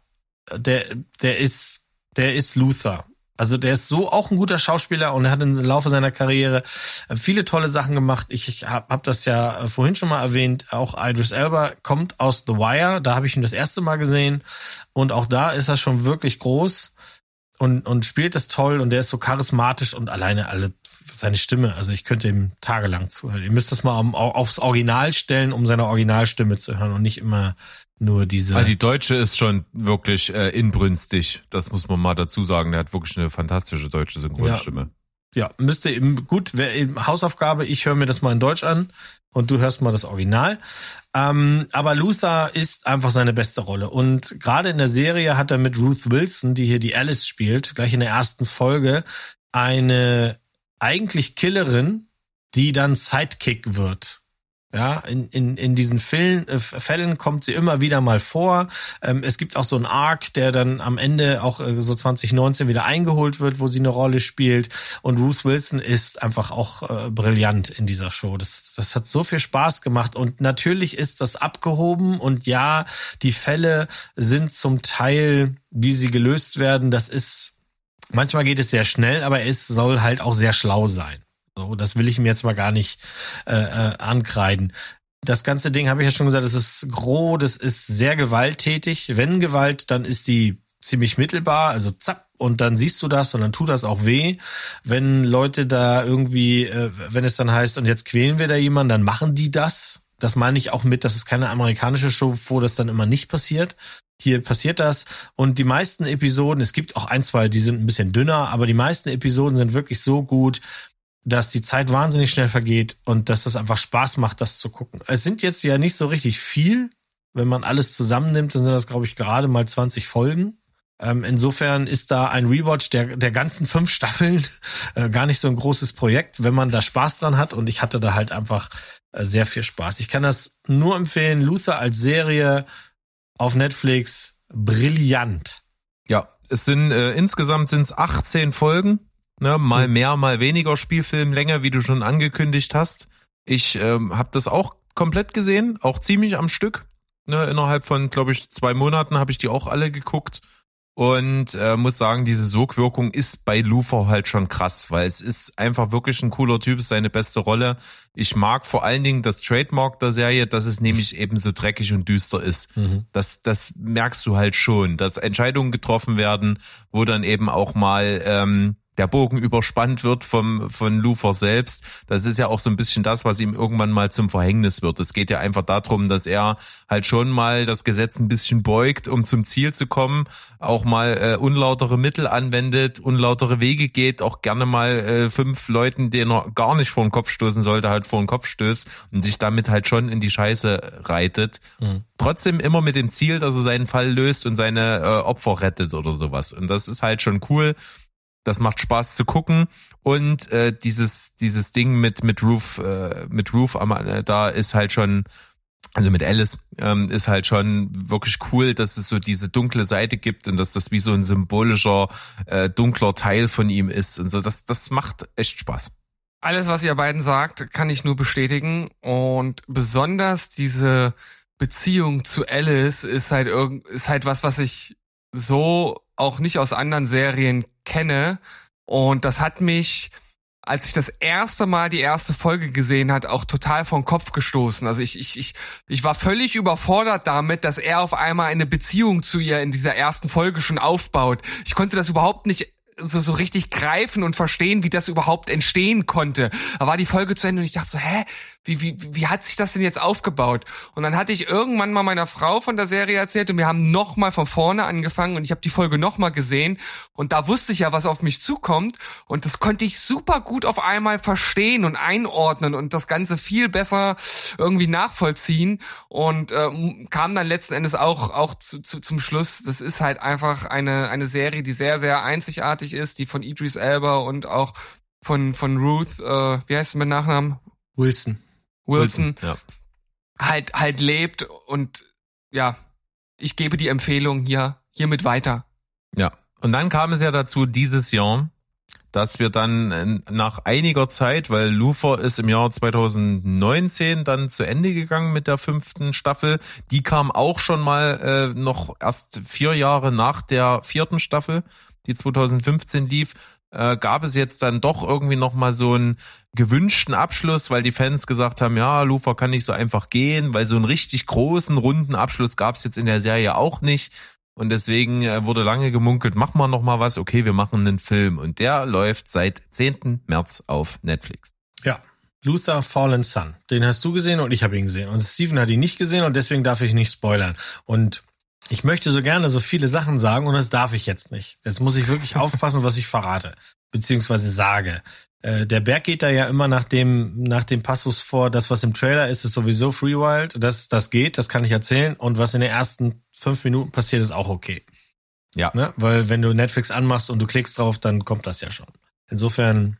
der, der ist, der ist Luther. Also der ist so auch ein guter Schauspieler und er hat im Laufe seiner Karriere äh, viele tolle Sachen gemacht. Ich habe hab das ja äh, vorhin schon mal erwähnt. Auch Idris Elba kommt aus The Wire. Da habe ich ihn das erste Mal gesehen und auch da ist er schon wirklich groß und und spielt das toll und der ist so charismatisch und alleine alle seine Stimme. Also ich könnte ihm tagelang zuhören. Ihr müsst das mal aufs Original stellen, um seine Originalstimme zu hören und nicht immer nur diese. Also die deutsche ist schon wirklich äh, inbrünstig. Das muss man mal dazu sagen. Der hat wirklich eine fantastische deutsche Synchronstimme. Ja, ja müsste eben gut. Wer, Hausaufgabe. Ich höre mir das mal in Deutsch an und du hörst mal das Original. Ähm, aber Luther ist einfach seine beste Rolle und gerade in der Serie hat er mit Ruth Wilson, die hier die Alice spielt, gleich in der ersten Folge eine eigentlich Killerin, die dann Sidekick wird. Ja, in, in, in diesen Fällen, äh, Fällen kommt sie immer wieder mal vor. Ähm, es gibt auch so einen Arc, der dann am Ende auch äh, so 2019 wieder eingeholt wird, wo sie eine Rolle spielt. Und Ruth Wilson ist einfach auch äh, brillant in dieser Show. Das, das hat so viel Spaß gemacht. Und natürlich ist das abgehoben. Und ja, die Fälle sind zum Teil, wie sie gelöst werden, das ist, manchmal geht es sehr schnell, aber es soll halt auch sehr schlau sein. So, das will ich mir jetzt mal gar nicht äh, äh, ankreiden. Das ganze Ding habe ich ja schon gesagt, das ist groh, das ist sehr gewalttätig. Wenn Gewalt, dann ist die ziemlich mittelbar, also zack, und dann siehst du das und dann tut das auch weh. Wenn Leute da irgendwie, äh, wenn es dann heißt, und jetzt quälen wir da jemanden, dann machen die das. Das meine ich auch mit, das ist keine amerikanische Show, wo das dann immer nicht passiert. Hier passiert das. Und die meisten Episoden, es gibt auch ein, zwei, die sind ein bisschen dünner, aber die meisten Episoden sind wirklich so gut, dass die Zeit wahnsinnig schnell vergeht und dass es einfach Spaß macht, das zu gucken. Es sind jetzt ja nicht so richtig viel Wenn man alles zusammennimmt, dann sind das, glaube ich, gerade mal 20 Folgen. Ähm, insofern ist da ein Rewatch der, der ganzen fünf Staffeln äh, gar nicht so ein großes Projekt, wenn man da Spaß dran hat. Und ich hatte da halt einfach äh, sehr viel Spaß. Ich kann das nur empfehlen. Luther als Serie auf Netflix brillant. Ja, es sind äh, insgesamt sind es 18 Folgen. Ne, mal mhm. mehr, mal weniger Spielfilmlänge, wie du schon angekündigt hast. Ich ähm, habe das auch komplett gesehen, auch ziemlich am Stück. Ne, innerhalb von, glaube ich, zwei Monaten habe ich die auch alle geguckt. Und äh, muss sagen, diese Sogwirkung ist bei Lufer halt schon krass, weil es ist einfach wirklich ein cooler Typ, seine beste Rolle. Ich mag vor allen Dingen das Trademark der Serie, dass es nämlich eben so dreckig und düster ist. Mhm. Das, das merkst du halt schon, dass Entscheidungen getroffen werden, wo dann eben auch mal ähm, der Bogen überspannt wird vom, von Lufer selbst. Das ist ja auch so ein bisschen das, was ihm irgendwann mal zum Verhängnis wird. Es geht ja einfach darum, dass er halt schon mal das Gesetz ein bisschen beugt, um zum Ziel zu kommen, auch mal äh, unlautere Mittel anwendet, unlautere Wege geht, auch gerne mal äh, fünf Leuten, denen er gar nicht vor den Kopf stoßen sollte, halt vor den Kopf stößt und sich damit halt schon in die Scheiße reitet. Mhm. Trotzdem immer mit dem Ziel, dass er seinen Fall löst und seine äh, Opfer rettet oder sowas. Und das ist halt schon cool. Das macht Spaß zu gucken und äh, dieses dieses Ding mit mit Roof äh, mit Roof äh, da ist halt schon also mit Alice ähm, ist halt schon wirklich cool, dass es so diese dunkle Seite gibt und dass das wie so ein symbolischer äh, dunkler Teil von ihm ist und so. Das das macht echt Spaß. Alles, was ihr beiden sagt, kann ich nur bestätigen und besonders diese Beziehung zu Alice ist halt irgend ist halt was, was ich so auch nicht aus anderen Serien kenne. Und das hat mich, als ich das erste Mal die erste Folge gesehen hat, auch total vom Kopf gestoßen. Also ich, ich, ich, ich war völlig überfordert damit, dass er auf einmal eine Beziehung zu ihr in dieser ersten Folge schon aufbaut. Ich konnte das überhaupt nicht so, so richtig greifen und verstehen, wie das überhaupt entstehen konnte. Da war die Folge zu Ende und ich dachte so, hä, wie, wie, wie hat sich das denn jetzt aufgebaut? Und dann hatte ich irgendwann mal meiner Frau von der Serie erzählt und wir haben nochmal von vorne angefangen und ich habe die Folge nochmal gesehen und da wusste ich ja, was auf mich zukommt und das konnte ich super gut auf einmal verstehen und einordnen und das Ganze viel besser irgendwie nachvollziehen und äh, kam dann letzten Endes auch, auch zu, zu, zum Schluss, das ist halt einfach eine, eine Serie, die sehr, sehr einzigartig ist, die von Idris Elba und auch von, von Ruth, äh, wie heißt es mit Nachnamen? Wilson. Wilson, ja. halt, halt lebt und ja, ich gebe die Empfehlung hier, hiermit weiter. Ja. Und dann kam es ja dazu dieses Jahr, dass wir dann äh, nach einiger Zeit, weil Lufer ist im Jahr 2019 dann zu Ende gegangen mit der fünften Staffel. Die kam auch schon mal äh, noch erst vier Jahre nach der vierten Staffel, die 2015 lief äh, gab es jetzt dann doch irgendwie noch mal so einen gewünschten Abschluss, weil die Fans gesagt haben, ja, Lufa kann nicht so einfach gehen, weil so einen richtig großen, runden Abschluss gab es jetzt in der Serie auch nicht. Und deswegen äh, wurde lange gemunkelt, mach mal noch mal was, okay, wir machen einen Film. Und der läuft seit 10. März auf Netflix. Ja, Luther Fallen Sun. Den hast du gesehen und ich habe ihn gesehen. Und Steven hat ihn nicht gesehen und deswegen darf ich nicht spoilern. Und ich möchte so gerne so viele Sachen sagen und das darf ich jetzt nicht. Jetzt muss ich wirklich aufpassen, was ich verrate, beziehungsweise sage. Äh, der Berg geht da ja immer nach dem, nach dem Passus vor, das, was im Trailer ist, ist sowieso Free Wild. Das, das geht, das kann ich erzählen. Und was in den ersten fünf Minuten passiert, ist auch okay. Ja. Ne? Weil wenn du Netflix anmachst und du klickst drauf, dann kommt das ja schon. Insofern,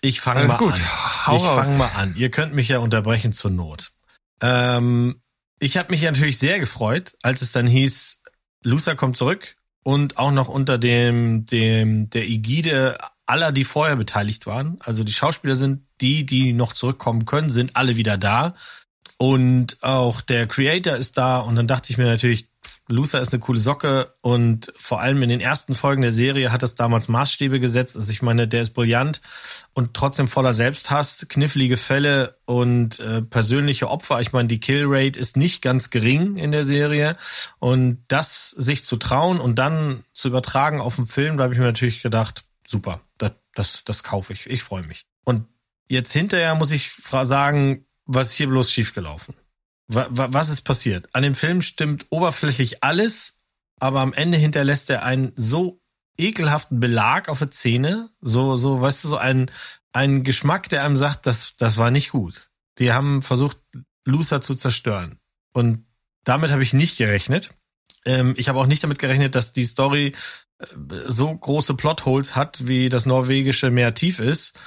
ich fange mal gut. an. Hau ich fange mal an. Ihr könnt mich ja unterbrechen zur Not. Ähm, ich habe mich natürlich sehr gefreut, als es dann hieß, Luther kommt zurück und auch noch unter dem, dem, der Ägide aller, die vorher beteiligt waren. Also die Schauspieler sind die, die noch zurückkommen können, sind alle wieder da. Und auch der Creator ist da. Und dann dachte ich mir natürlich, Luther ist eine coole Socke und vor allem in den ersten Folgen der Serie hat es damals Maßstäbe gesetzt. Also ich meine, der ist brillant und trotzdem voller Selbsthass, knifflige Fälle und äh, persönliche Opfer. Ich meine, die Killrate ist nicht ganz gering in der Serie und das sich zu trauen und dann zu übertragen auf den Film, da habe ich mir natürlich gedacht, super, das, das, das kaufe ich. Ich freue mich. Und jetzt hinterher muss ich sagen, was ist hier bloß schiefgelaufen? Was ist passiert? An dem Film stimmt oberflächlich alles, aber am Ende hinterlässt er einen so ekelhaften Belag auf der Zähne, so, so, weißt du, so einen, einen Geschmack, der einem sagt, das, das war nicht gut. Die haben versucht, Luther zu zerstören. Und damit habe ich nicht gerechnet. Ähm, ich habe auch nicht damit gerechnet, dass die Story äh, so große Plotholes hat, wie das norwegische Meer tief ist.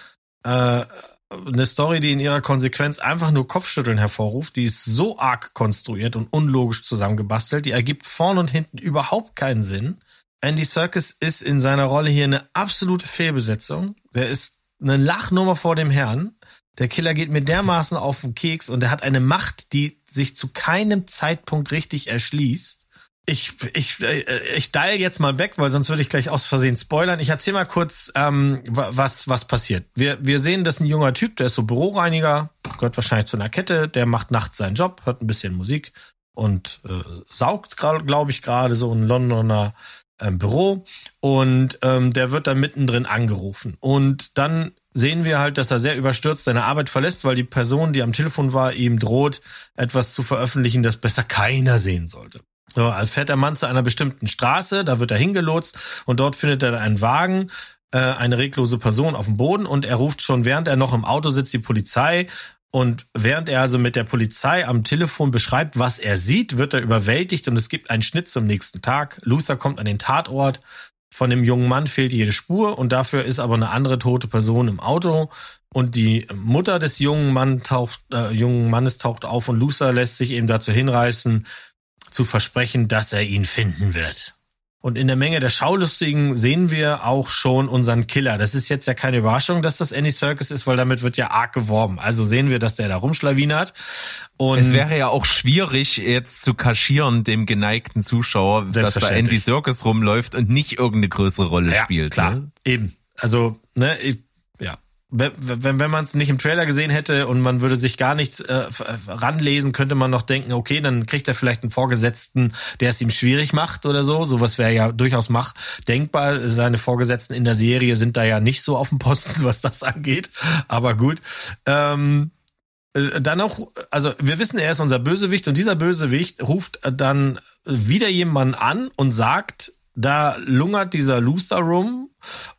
Eine Story, die in ihrer Konsequenz einfach nur Kopfschütteln hervorruft, die ist so arg konstruiert und unlogisch zusammengebastelt, die ergibt vorn und hinten überhaupt keinen Sinn. Andy Serkis ist in seiner Rolle hier eine absolute Fehlbesetzung. Der ist eine Lachnummer vor dem Herrn. Der Killer geht mir dermaßen auf den Keks und er hat eine Macht, die sich zu keinem Zeitpunkt richtig erschließt. Ich, ich, äh, ich dial jetzt mal weg, weil sonst würde ich gleich aus Versehen spoilern. Ich erzähle mal kurz, ähm, was, was passiert. Wir, wir sehen, dass ein junger Typ, der ist so Büroreiniger, gehört wahrscheinlich zu einer Kette, der macht nachts seinen Job, hört ein bisschen Musik und äh, saugt, glaube ich, gerade so ein Londoner ähm, Büro. Und ähm, der wird dann mittendrin angerufen. Und dann sehen wir halt, dass er sehr überstürzt seine Arbeit verlässt, weil die Person, die am Telefon war, ihm droht, etwas zu veröffentlichen, das besser keiner sehen sollte. So, als fährt der Mann zu einer bestimmten Straße, da wird er hingelotst und dort findet er einen Wagen, äh, eine reglose Person auf dem Boden und er ruft schon, während er noch im Auto sitzt, die Polizei. Und während er also mit der Polizei am Telefon beschreibt, was er sieht, wird er überwältigt und es gibt einen Schnitt zum nächsten Tag. Luther kommt an den Tatort. Von dem jungen Mann fehlt jede Spur und dafür ist aber eine andere tote Person im Auto. Und die Mutter des jungen, Mann taucht, äh, jungen Mannes taucht auf und Luther lässt sich eben dazu hinreißen, zu versprechen, dass er ihn finden wird. Und in der Menge der Schaulustigen sehen wir auch schon unseren Killer. Das ist jetzt ja keine Überraschung, dass das Andy Circus ist, weil damit wird ja arg geworben. Also sehen wir, dass der da rumschlawinert. Und es wäre ja auch schwierig, jetzt zu kaschieren, dem geneigten Zuschauer, dass da Andy Circus rumläuft und nicht irgendeine größere Rolle ja, spielt. Klar, ne? eben. Also, ne, ja wenn, wenn, wenn man es nicht im Trailer gesehen hätte und man würde sich gar nichts äh, ranlesen, könnte man noch denken, okay, dann kriegt er vielleicht einen Vorgesetzten, der es ihm schwierig macht oder so. Sowas wäre ja durchaus mach denkbar. Seine Vorgesetzten in der Serie sind da ja nicht so auf dem Posten, was das angeht. Aber gut. Ähm, äh, dann auch, also wir wissen, er ist unser Bösewicht und dieser Bösewicht ruft dann wieder jemanden an und sagt, da lungert dieser Looster rum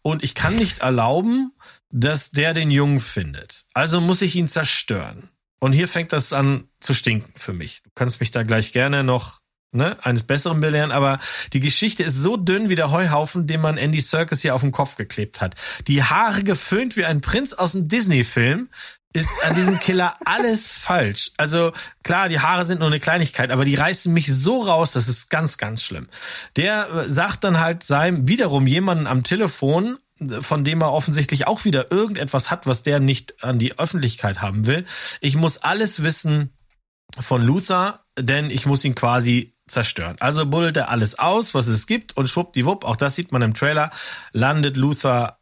und ich kann nicht erlauben, dass der den Jungen findet. Also muss ich ihn zerstören. Und hier fängt das an zu stinken für mich. Du kannst mich da gleich gerne noch ne, eines Besseren belehren, aber die Geschichte ist so dünn wie der Heuhaufen, den man Andy Circus hier auf den Kopf geklebt hat. Die Haare geföhnt wie ein Prinz aus einem Disney-Film ist an diesem Killer alles falsch. Also klar, die Haare sind nur eine Kleinigkeit, aber die reißen mich so raus, das ist ganz, ganz schlimm. Der äh, sagt dann halt seinem wiederum jemanden am Telefon, von dem er offensichtlich auch wieder irgendetwas hat, was der nicht an die Öffentlichkeit haben will. Ich muss alles wissen von Luther, denn ich muss ihn quasi zerstören. Also buddelt er alles aus, was es gibt und schwuppdiwupp, auch das sieht man im Trailer, landet Luther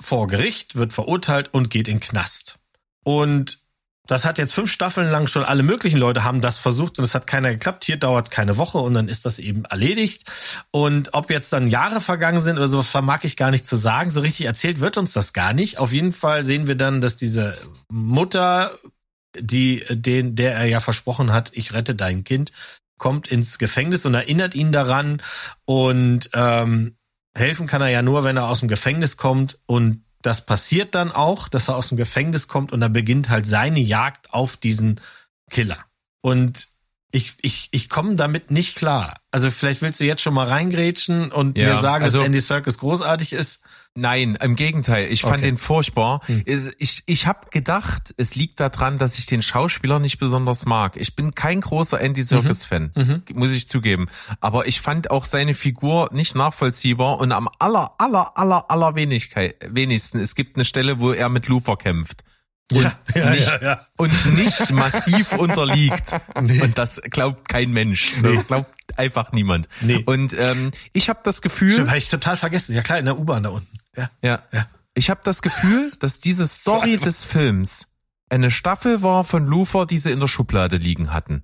vor Gericht, wird verurteilt und geht in Knast. Und das hat jetzt fünf Staffeln lang schon alle möglichen Leute haben das versucht und es hat keiner geklappt. Hier dauert es keine Woche und dann ist das eben erledigt. Und ob jetzt dann Jahre vergangen sind oder so, vermag ich gar nicht zu sagen. So richtig erzählt wird uns das gar nicht. Auf jeden Fall sehen wir dann, dass diese Mutter, die den, der er ja versprochen hat, ich rette dein Kind, kommt ins Gefängnis und erinnert ihn daran. Und ähm, helfen kann er ja nur, wenn er aus dem Gefängnis kommt und das passiert dann auch, dass er aus dem Gefängnis kommt und dann beginnt halt seine Jagd auf diesen Killer. Und ich, ich, ich komme damit nicht klar. Also vielleicht willst du jetzt schon mal reingrätschen und ja, mir sagen, also, dass Andy Serkis großartig ist. Nein, im Gegenteil. Ich fand okay. den furchtbar. Hm. Ich, ich habe gedacht, es liegt daran, dass ich den Schauspieler nicht besonders mag. Ich bin kein großer Andy Serkis-Fan, mhm. mhm. muss ich zugeben. Aber ich fand auch seine Figur nicht nachvollziehbar und am aller, aller, aller, aller wenigsten. Es gibt eine Stelle, wo er mit Lufer kämpft und, ja, ja, nicht, ja, und nicht massiv unterliegt. Nee. Und das glaubt kein Mensch. Das nee. glaubt einfach niemand. Nee. Und ähm, ich habe das Gefühl. Stimmt, habe ich total vergessen. Ja klar, in der U-Bahn da unten. Ja. ja. ja. Ich habe das Gefühl, dass diese Story des Films eine Staffel war von Lufer, die sie in der Schublade liegen hatten.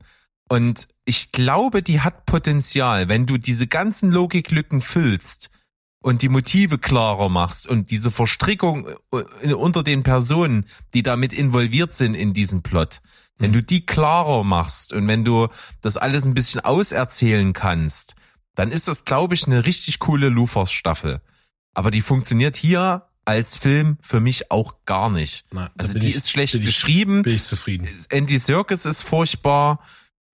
Und ich glaube, die hat Potenzial, wenn du diese ganzen Logiklücken füllst und die Motive klarer machst und diese Verstrickung äh, unter den Personen, die damit involviert sind in diesem Plot, wenn du die klarer machst und wenn du das alles ein bisschen auserzählen kannst, dann ist das, glaube ich, eine richtig coole Lufers-Staffel. Aber die funktioniert hier als Film für mich auch gar nicht. Na, also die ich, ist schlecht bin geschrieben. bin ich zufrieden. Andy Serkis ist furchtbar.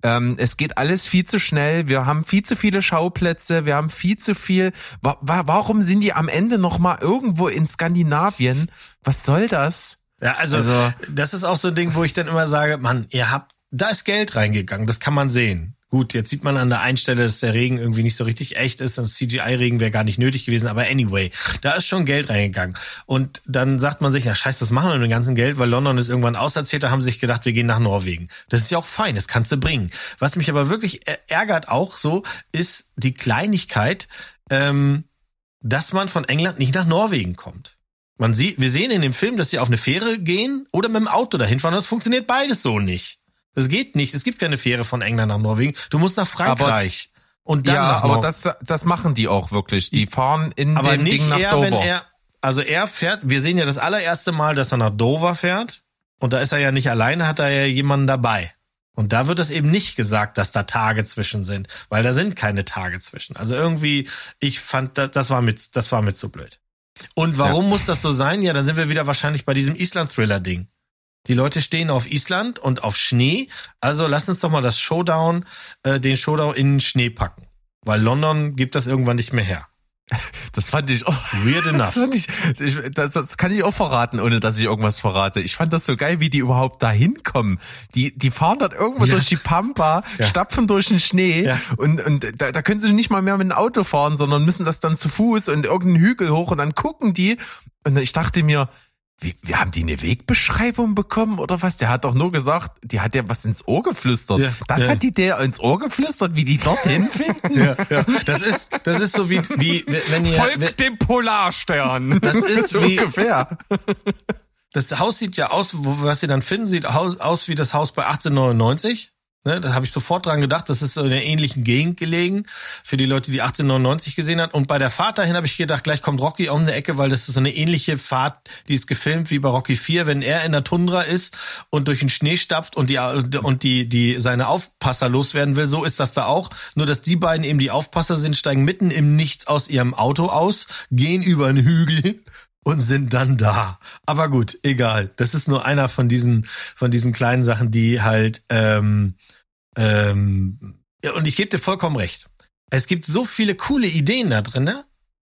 Ähm, es geht alles viel zu schnell. Wir haben viel zu viele Schauplätze. Wir haben viel zu viel. Wa wa warum sind die am Ende noch mal irgendwo in Skandinavien? Was soll das? Ja, also, also das ist auch so ein Ding, wo ich dann immer sage, Mann, ihr habt, da ist Geld reingegangen. Das kann man sehen. Gut, jetzt sieht man an der einen Stelle, dass der Regen irgendwie nicht so richtig echt ist und CGI-Regen wäre gar nicht nötig gewesen, aber anyway, da ist schon Geld reingegangen. Und dann sagt man sich, na scheiße, das machen wir mit dem ganzen Geld, weil London ist irgendwann auserzählt, da haben sie sich gedacht, wir gehen nach Norwegen. Das ist ja auch fein, das kannst du bringen. Was mich aber wirklich ärgert auch so, ist die Kleinigkeit, ähm, dass man von England nicht nach Norwegen kommt. Man sieht, wir sehen in dem Film, dass sie auf eine Fähre gehen oder mit dem Auto dahin fahren. Das funktioniert beides so nicht. Das geht nicht. Es gibt keine Fähre von England nach Norwegen. Du musst nach Frankreich. Aber, und dann ja, nach aber das, das machen die auch wirklich. Die fahren in aber dem nicht Ding nach er, Dover. Wenn er, also er fährt, wir sehen ja das allererste Mal, dass er nach Dover fährt. Und da ist er ja nicht alleine, hat er ja jemanden dabei. Und da wird es eben nicht gesagt, dass da Tage zwischen sind, weil da sind keine Tage zwischen. Also irgendwie, ich fand, das, das war mit, das war mit zu blöd. Und warum ja. muss das so sein? Ja, dann sind wir wieder wahrscheinlich bei diesem Island-Thriller-Ding. Die Leute stehen auf Island und auf Schnee. Also lass uns doch mal das Showdown, äh, den Showdown in den Schnee packen. Weil London gibt das irgendwann nicht mehr her. Das fand ich auch. Weird enough. Das, ich, das, das, kann ich auch verraten, ohne dass ich irgendwas verrate. Ich fand das so geil, wie die überhaupt da hinkommen. Die, die fahren dort irgendwo ja. durch die Pampa, ja. stapfen durch den Schnee ja. und, und da, da können sie nicht mal mehr mit dem Auto fahren, sondern müssen das dann zu Fuß und irgendeinen Hügel hoch und dann gucken die. Und ich dachte mir, wie, wir haben die eine Wegbeschreibung bekommen oder was? Der hat doch nur gesagt, die hat ja was ins Ohr geflüstert. Ja, das ja. hat die der ins Ohr geflüstert, wie die dorthin finden. Ja, ja. Das ist, das ist so wie, wie wenn ihr folgt wenn, dem Polarstern. Das ist so wie ungefähr. Das Haus sieht ja aus, was sie dann finden, sieht aus, aus wie das Haus bei 1899. Ne, da habe ich sofort dran gedacht, das ist so in einer ähnlichen Gegend gelegen, für die Leute, die 1899 gesehen hat. Und bei der Fahrt dahin habe ich gedacht, gleich kommt Rocky um eine Ecke, weil das ist so eine ähnliche Fahrt, die ist gefilmt wie bei Rocky 4, wenn er in der Tundra ist und durch den Schnee stapft und die und die die seine Aufpasser loswerden will, so ist das da auch. Nur dass die beiden eben die Aufpasser sind, steigen mitten im Nichts aus ihrem Auto aus, gehen über einen Hügel und sind dann da. Aber gut, egal. Das ist nur einer von diesen von diesen kleinen Sachen, die halt ähm, ähm, ja, und ich gebe dir vollkommen recht. Es gibt so viele coole Ideen da drin,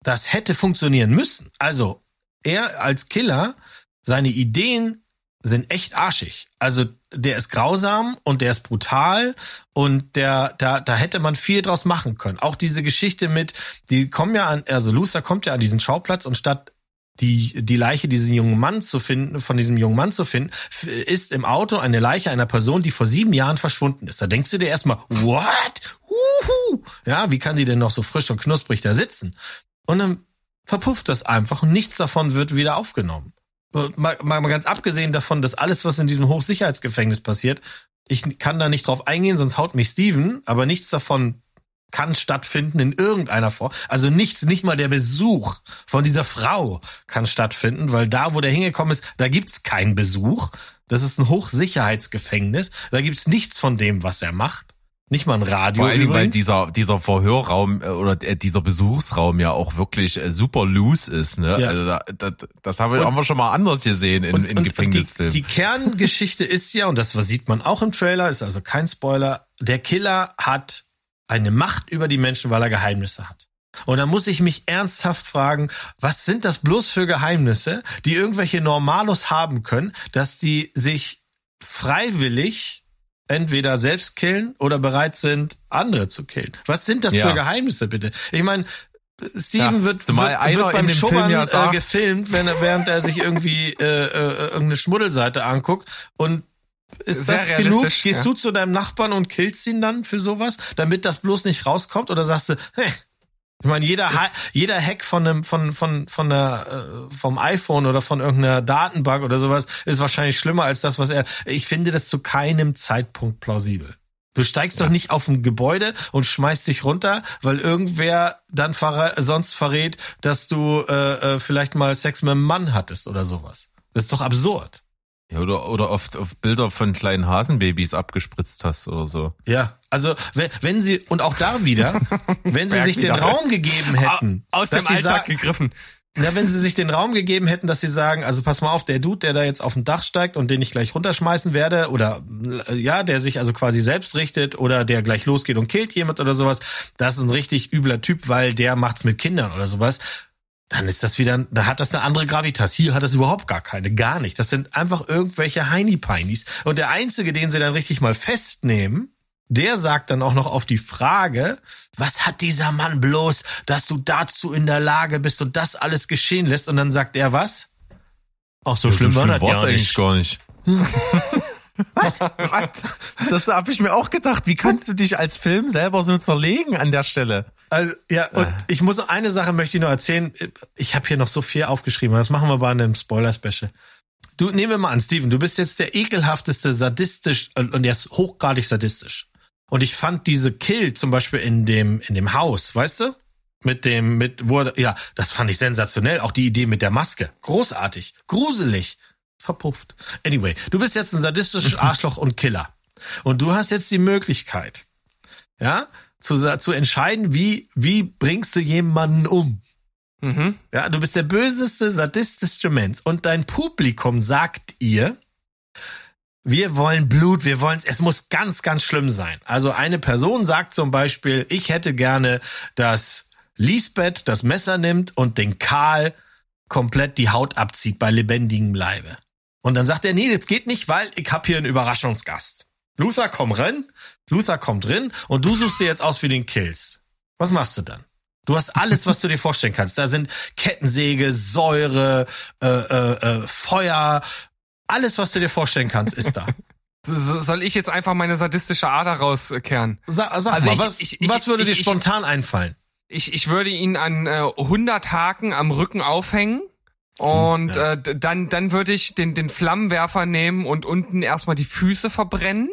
das hätte funktionieren müssen. Also, er als Killer, seine Ideen sind echt arschig. Also, der ist grausam und der ist brutal und der, da, da hätte man viel draus machen können. Auch diese Geschichte mit, die kommen ja an, also Luther kommt ja an diesen Schauplatz und statt die, die Leiche diesen jungen Mann zu finden, von diesem jungen Mann zu finden, ist im Auto eine Leiche einer Person, die vor sieben Jahren verschwunden ist. Da denkst du dir erstmal, what? Uhu. Ja, wie kann die denn noch so frisch und knusprig da sitzen? Und dann verpufft das einfach und nichts davon wird wieder aufgenommen. Mal, mal, ganz abgesehen davon, dass alles, was in diesem Hochsicherheitsgefängnis passiert, ich kann da nicht drauf eingehen, sonst haut mich Steven, aber nichts davon kann stattfinden in irgendeiner Form. Also nichts, nicht mal der Besuch von dieser Frau kann stattfinden, weil da, wo der hingekommen ist, da gibt's keinen Besuch. Das ist ein Hochsicherheitsgefängnis. Da gibt's nichts von dem, was er macht. Nicht mal ein Radio. Vor allem, weil dieser, dieser Verhörraum äh, oder äh, dieser Besuchsraum ja auch wirklich äh, super loose ist. Ne? Ja. Also da, das, das haben wir, haben wir schon mal anders gesehen in, und, in Gefängnisfilmen. Die, die Kerngeschichte ist ja, und das sieht man auch im Trailer, ist also kein Spoiler, der Killer hat eine Macht über die Menschen, weil er Geheimnisse hat. Und da muss ich mich ernsthaft fragen, was sind das bloß für Geheimnisse, die irgendwelche Normalos haben können, dass die sich freiwillig entweder selbst killen oder bereit sind, andere zu killen. Was sind das ja. für Geheimnisse bitte? Ich meine, Steven ja, wird, wird, wird beim Schubbern ja äh, gefilmt, wenn er, während er sich irgendwie äh, äh, irgendeine Schmuddelseite anguckt und ist Sehr das genug? Gehst ja. du zu deinem Nachbarn und killst ihn dann für sowas, damit das bloß nicht rauskommt? Oder sagst du, hey, ich meine, jeder, ha jeder Hack von einem, von, von, von der, äh, vom iPhone oder von irgendeiner Datenbank oder sowas ist wahrscheinlich schlimmer als das, was er. Ich finde das zu keinem Zeitpunkt plausibel. Du steigst ja. doch nicht auf ein Gebäude und schmeißt dich runter, weil irgendwer dann verra sonst verrät, dass du äh, äh, vielleicht mal Sex mit einem Mann hattest oder sowas. Das ist doch absurd. Ja, oder, oder oft auf Bilder von kleinen Hasenbabys abgespritzt hast oder so. Ja, also wenn, wenn sie, und auch da wieder, wenn sie sich den Raum gegeben hätten. Aus dem Alltag gegriffen. Na, wenn sie sich den Raum gegeben hätten, dass sie sagen, also pass mal auf, der Dude, der da jetzt auf dem Dach steigt und den ich gleich runterschmeißen werde, oder ja, der sich also quasi selbst richtet oder der gleich losgeht und killt jemand oder sowas, das ist ein richtig übler Typ, weil der macht's mit Kindern oder sowas. Dann ist das wieder, da hat das eine andere Gravitas. Hier hat das überhaupt gar keine, gar nicht. Das sind einfach irgendwelche Heini-Peinis. Und der einzige, den sie dann richtig mal festnehmen, der sagt dann auch noch auf die Frage, was hat dieser Mann bloß, dass du dazu in der Lage bist und das alles geschehen lässt? Und dann sagt er was? Ach, so Ja, schlimm war das ja eigentlich gar nicht. Was? Das habe ich mir auch gedacht. Wie kannst du dich als Film selber so zerlegen an der Stelle? Also, ja, und Äh. ich muss eine Sache möchte ich noch erzählen. Ich habe hier noch so viel aufgeschrieben, das machen wir bei einem Spoiler-Special. Du, nehmen wir mal an, Steven, du bist jetzt der ekelhafteste sadistisch und der ist hochgradig sadistisch. Und ich fand diese Kill zum Beispiel in dem, in dem Haus, weißt du? Mit dem, mit, wo, er- ja, das fand ich sensationell. Auch die Idee mit der Maske. Großartig. Gruselig. Verpufft. Anyway, du bist jetzt ein sadistisches Arschloch und Killer. Und du hast jetzt die Möglichkeit, ja, zu, zu entscheiden, wie, wie bringst du jemanden um? Mhm. Ja, du bist der böseste, sadistischste Mensch und dein Publikum sagt ihr, wir wollen Blut, wir wollen, es muss ganz, ganz schlimm sein. Also eine Person sagt zum Beispiel, ich hätte gerne, dass Lisbeth das Messer nimmt und den Karl komplett die Haut abzieht bei lebendigem Leibe. Und dann sagt er, nee, das geht nicht, weil ich hab hier einen Überraschungsgast. Luther, komm rein. Luther kommt drin und du suchst dir jetzt aus für den Kills. Was machst du dann? Du hast alles, was du dir vorstellen kannst. Da sind Kettensäge, Säure, äh, äh, äh, Feuer, alles, was du dir vorstellen kannst, ist da. So- Soll ich jetzt einfach meine sadistische Ader rauskehren? Sa sag Also mal, ich- was, ich- ich- was würde dir spontan einfallen? Ich, ich würde ihn an äh, 100 Haken am Rücken aufhängen. Und Ja. äh, dann, dann würde ich den, den Flammenwerfer nehmen und unten erstmal die Füße verbrennen.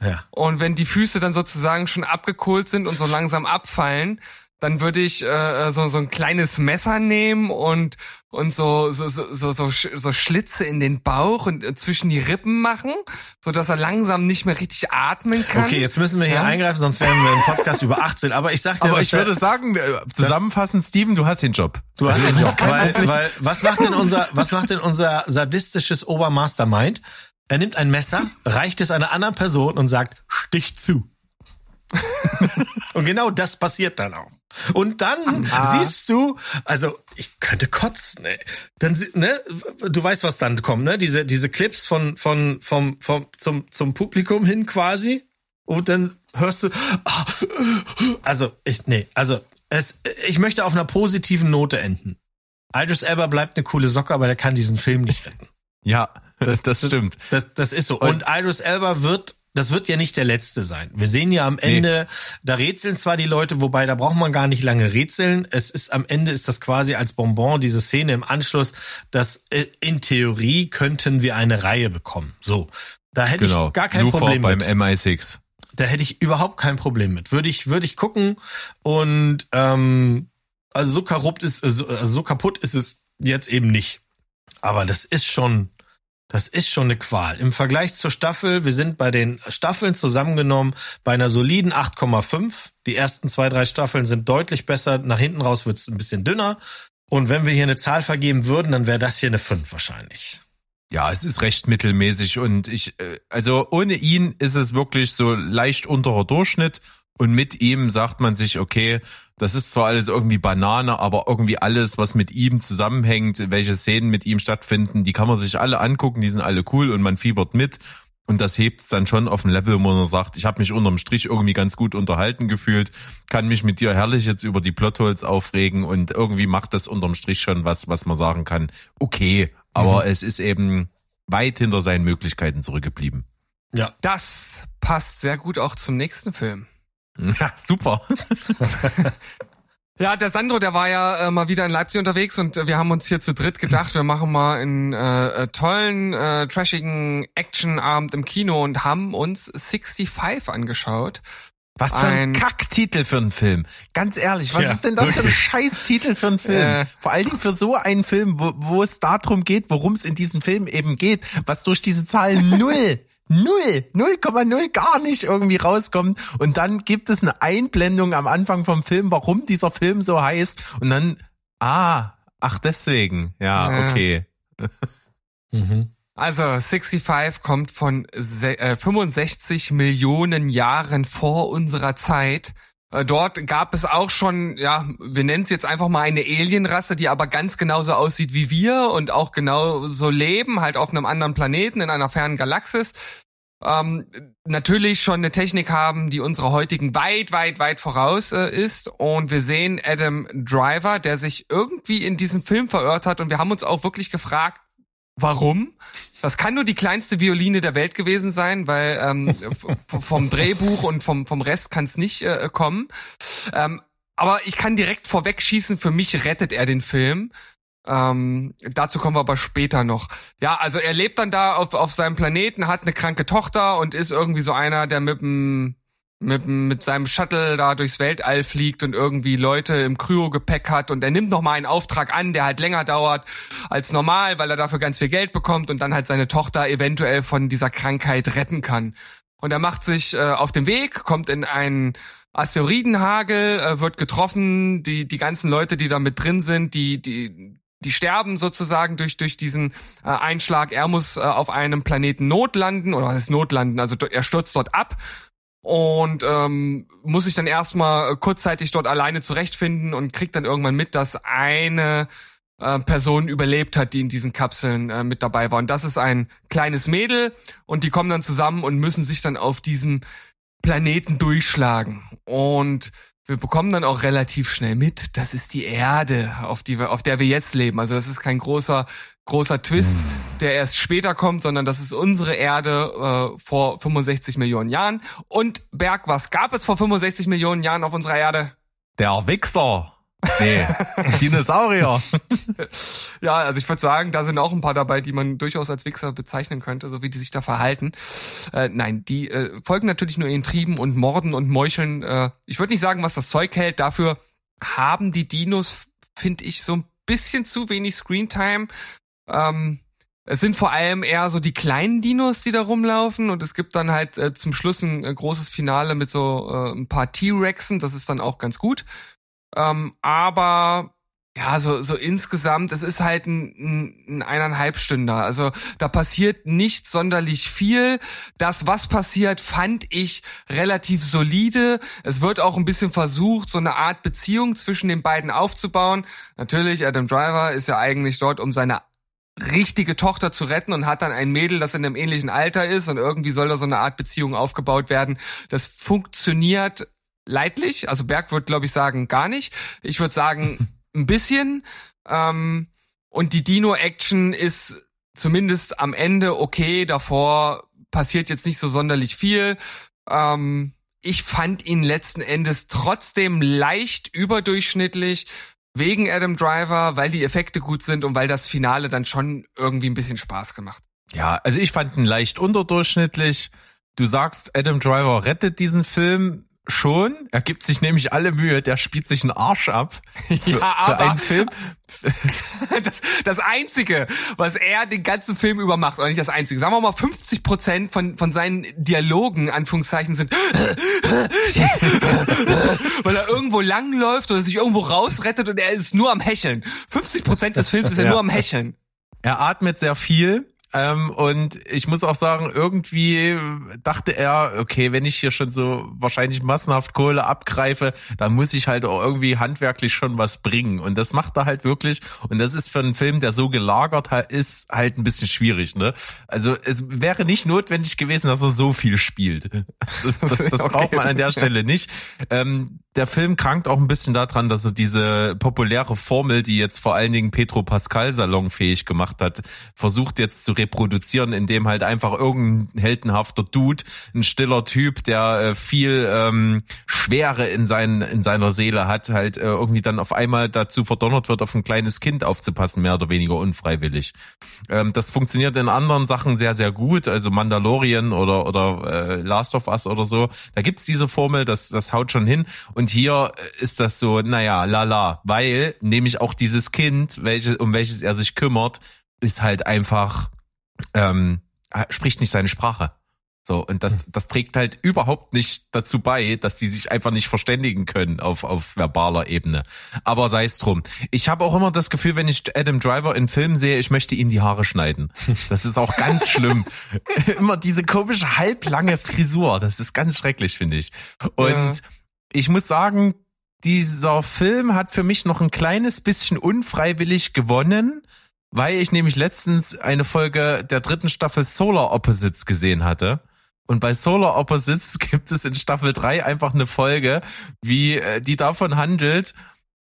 Ja. Und wenn die Füße dann sozusagen schon abgekohlt sind und so langsam abfallen, dann würde ich äh, so, so ein kleines Messer nehmen und, und so, so, so, so, so, Sch- so Schlitze in den Bauch und äh, zwischen die Rippen machen, so dass er langsam nicht mehr richtig atmen kann. Okay, jetzt müssen wir hier Ja. eingreifen, sonst wären wir im Podcast über 18. Aber ich sag dir, Aber ich würde sagen, äh, zusammenfassend, Steven, du hast den Job. Du hast den ist Job, weil, Problem. weil was macht denn unser was macht denn unser sadistisches Obermastermind? Er nimmt ein Messer, reicht es einer anderen Person und sagt Stich zu. und genau das passiert dann auch. Und dann siehst du, also ich könnte kotzen, ey. Dann ne, du weißt, was dann kommt, ne? Diese diese Clips von von vom vom zum zum Publikum hin quasi und dann hörst du also ich nee, also es ich möchte auf einer positiven Note enden. Idris Elba bleibt eine coole Socke, aber der kann diesen Film nicht retten. Ja, das, das stimmt. Das, das ist so. Und Idris Elba wird, das wird ja nicht der letzte sein. Wir sehen ja am Ende, da rätseln zwar die Leute, wobei da braucht man gar nicht lange rätseln. Es ist am Ende ist das quasi als Bonbon diese Szene im Anschluss, dass äh, in Theorie könnten wir eine Reihe bekommen. So. Da hätte Genau. ich gar kein Lufer Problem beim mit. MI6. Da hätte ich überhaupt kein Problem mit. Würde ich, würde ich gucken und ähm, also so kaputt ist, so, also so kaputt ist es jetzt eben nicht. Aber das ist schon, das ist schon eine Qual. Im Vergleich zur Staffel, wir sind bei den Staffeln zusammengenommen bei einer soliden 8,5. Die ersten zwei, drei Staffeln sind deutlich besser. Nach hinten raus wird es ein bisschen dünner. Und wenn wir hier eine Zahl vergeben würden, dann wäre das hier eine 5 wahrscheinlich. Ja, es ist recht mittelmäßig und ich, äh, also ohne ihn ist es wirklich so leicht unterer Durchschnitt und mit ihm sagt man sich, okay, das ist zwar alles irgendwie Banane, aber irgendwie alles, was mit ihm zusammenhängt, welche Szenen mit ihm stattfinden, die kann man sich alle angucken, die sind alle cool und man fiebert mit. Und das hebt's dann schon auf ein Level, wo man sagt, ich habe mich unterm Strich irgendwie ganz gut unterhalten gefühlt, kann mich mit dir herrlich jetzt über die Plotholes aufregen und irgendwie macht das unterm Strich schon was, was man sagen kann, okay, aber es ist eben weit hinter seinen Möglichkeiten zurückgeblieben. Ja. Das passt sehr gut auch zum nächsten Film. Ja, super. Ja, der Sandro, der war ja äh, mal wieder in Leipzig unterwegs und äh, wir haben uns hier zu dritt gedacht, wir machen mal einen äh, äh, tollen, äh, trashigen Actionabend im Kino und haben uns 65 angeschaut. Was für ein, Ein- Kacktitel für einen Film. Ganz ehrlich, was Ja, ist denn das für ein Scheißtitel für einen Film? Äh. Vor allen Dingen für so einen Film, wo, wo es darum geht, worum es in diesem Film eben geht, was durch diese Zahl null, null, 0,0 gar nicht irgendwie rauskommt. Und dann gibt es eine Einblendung am Anfang vom Film, warum dieser Film so heißt. Und dann, ah, Ach, deswegen. Ja, Ja. okay. Mhm. Also 65 kommt von se- äh, 65 Millionen Jahren vor unserer Zeit. Äh, Dort gab es auch schon, ja, wir nennen es jetzt einfach mal eine Alienrasse, die aber ganz genauso aussieht wie wir und auch genauso leben, halt auf einem anderen Planeten in einer fernen Galaxis. Ähm, natürlich schon eine Technik haben, die unserer heutigen weit, weit, weit voraus äh, ist. Und wir sehen Adam Driver, der sich irgendwie in diesem Film verirrt hat. Und wir haben uns auch wirklich gefragt, warum? Das kann nur die kleinste Violine der Welt gewesen sein, weil ähm, vom Drehbuch und vom, vom Rest kann es nicht äh, kommen. Ähm, aber ich kann direkt vorwegschießen, für mich rettet er den Film. Ähm, dazu kommen wir aber später noch. Ja, also er lebt dann da auf, auf seinem Planeten, hat eine kranke Tochter und ist irgendwie so einer, der mit dem mit, mit seinem Shuttle da durchs Weltall fliegt und irgendwie Leute im Kryo-Gepäck hat und er nimmt noch mal einen Auftrag an, der halt länger dauert als normal, weil er dafür ganz viel Geld bekommt und dann halt seine Tochter eventuell von dieser Krankheit retten kann. Und er macht sich äh, auf den Weg, kommt in einen Asteroidenhagel, äh, wird getroffen, die die ganzen Leute, die da mit drin sind, die die die sterben sozusagen durch durch diesen äh, Einschlag. Er muss äh, auf einem Planeten notlanden oder was ist notlanden? Also er stürzt dort ab und ähm, muss sich dann erstmal kurzzeitig dort alleine zurechtfinden und kriegt dann irgendwann mit, dass eine äh, Person überlebt hat, die in diesen Kapseln äh, mit dabei war. Und das ist ein kleines Mädel und die kommen dann zusammen und müssen sich dann auf diesem Planeten durchschlagen. Und wir bekommen dann auch relativ schnell mit, das ist die Erde, auf die wir, auf der wir jetzt leben. Also das ist kein großer, großer Twist, der erst später kommt, sondern das ist unsere Erde äh, vor 65 Millionen Jahren. Und Berg, was gab es vor 65 Millionen Jahren auf unserer Erde? Der Wichser. Nee, Dinosaurier. Ja, also ich würde sagen, da sind auch ein paar dabei, die man durchaus als Wichser bezeichnen könnte, so wie die sich da verhalten. Äh, nein, die äh, folgen natürlich nur ihren Trieben und Morden und Meucheln. Äh, ich würde nicht sagen, was das Zeug hält. Dafür haben die Dinos, finde ich, so ein bisschen zu wenig Screentime. Ähm, es sind vor allem eher so die kleinen Dinos, die da rumlaufen und es gibt dann halt äh, zum Schluss ein äh, großes Finale mit so äh, ein paar T-Rexen, das ist dann auch ganz gut. Ähm, aber ja, so, so insgesamt, es ist halt ein, ein, ein eineinhalb Stünder. Also da passiert nicht sonderlich viel. Das, was passiert, fand ich relativ solide. Es wird auch ein bisschen versucht, so eine Art Beziehung zwischen den beiden aufzubauen. Natürlich, Adam Driver ist ja eigentlich dort, um seine richtige Tochter zu retten und hat dann ein Mädel, das in einem ähnlichen Alter ist und irgendwie soll da so eine Art Beziehung aufgebaut werden. Das funktioniert leidlich. Also Berg wird, glaube ich, sagen, gar nicht. Ich würde sagen, ein bisschen. Ähm, und die Dino-Action ist zumindest am Ende okay. Davor passiert jetzt nicht so sonderlich viel. Ähm, ich fand ihn letzten Endes trotzdem leicht überdurchschnittlich wegen Adam Driver, weil die Effekte gut sind und weil das Finale dann schon irgendwie ein bisschen Spaß gemacht. Ja, also ich fand ihn leicht unterdurchschnittlich. Du sagst, Adam Driver rettet diesen Film schon. Er gibt sich nämlich alle Mühe, der spielt sich einen Arsch ab. Für, Ja, für aber- einen Film. Das, das Einzige, was er den ganzen Film über macht, oder nicht das Einzige, sagen wir mal 50 Prozent von, von seinen Dialogen, Anführungszeichen, sind weil er irgendwo langläuft oder sich irgendwo rausrettet und er ist nur am Hecheln. 50 Prozent des Films ist er Ja. nur am Hecheln. Er atmet sehr viel. Ähm, und ich muss auch sagen, irgendwie dachte er, okay, wenn ich hier schon so wahrscheinlich massenhaft Kohle abgreife, dann muss ich halt auch irgendwie handwerklich schon was bringen. Und das macht er halt wirklich. Und das ist für einen Film, der so gelagert ist, halt ein bisschen schwierig, ne? Also es wäre nicht notwendig gewesen, dass er so viel spielt. Also, das das Okay. braucht man an der Stelle nicht. Ähm, der Film krankt auch ein bisschen daran, dass er diese populäre Formel, die jetzt vor allen Dingen Petro Pascal salonfähig gemacht hat, versucht jetzt zu reproduzieren, indem halt einfach irgendein heldenhafter Dude, ein stiller Typ, der äh, viel ähm, Schwere in, seinen, in seiner Seele hat, halt äh, irgendwie dann auf einmal dazu verdonnert wird, auf ein kleines Kind aufzupassen, mehr oder weniger unfreiwillig. Ähm, das funktioniert in anderen Sachen sehr, sehr gut, also Mandalorian oder, oder äh, Last of Us oder so. Da gibt's diese Formel, das, das haut schon hin. Und hier äh, ist das so, naja, lala, weil nämlich auch dieses Kind, welche, um welches er sich kümmert, ist halt einfach, ähm, spricht nicht seine Sprache. So, und das, das trägt halt überhaupt nicht dazu bei, dass die sich einfach nicht verständigen können auf, auf verbaler Ebene. Aber sei es drum. Ich habe auch immer das Gefühl, wenn ich Adam Driver in Filmen sehe, ich möchte ihm die Haare schneiden. Das ist auch ganz schlimm. immer diese komische halblange Frisur. Das ist ganz schrecklich, finde ich. Und ja. Ich muss sagen, dieser Film hat für mich noch ein kleines bisschen unfreiwillig gewonnen, weil ich nämlich letztens eine Folge der dritten Staffel Solar Opposites gesehen hatte. Und bei Solar Opposites gibt es in Staffel 3 einfach eine Folge, wie äh, die davon handelt,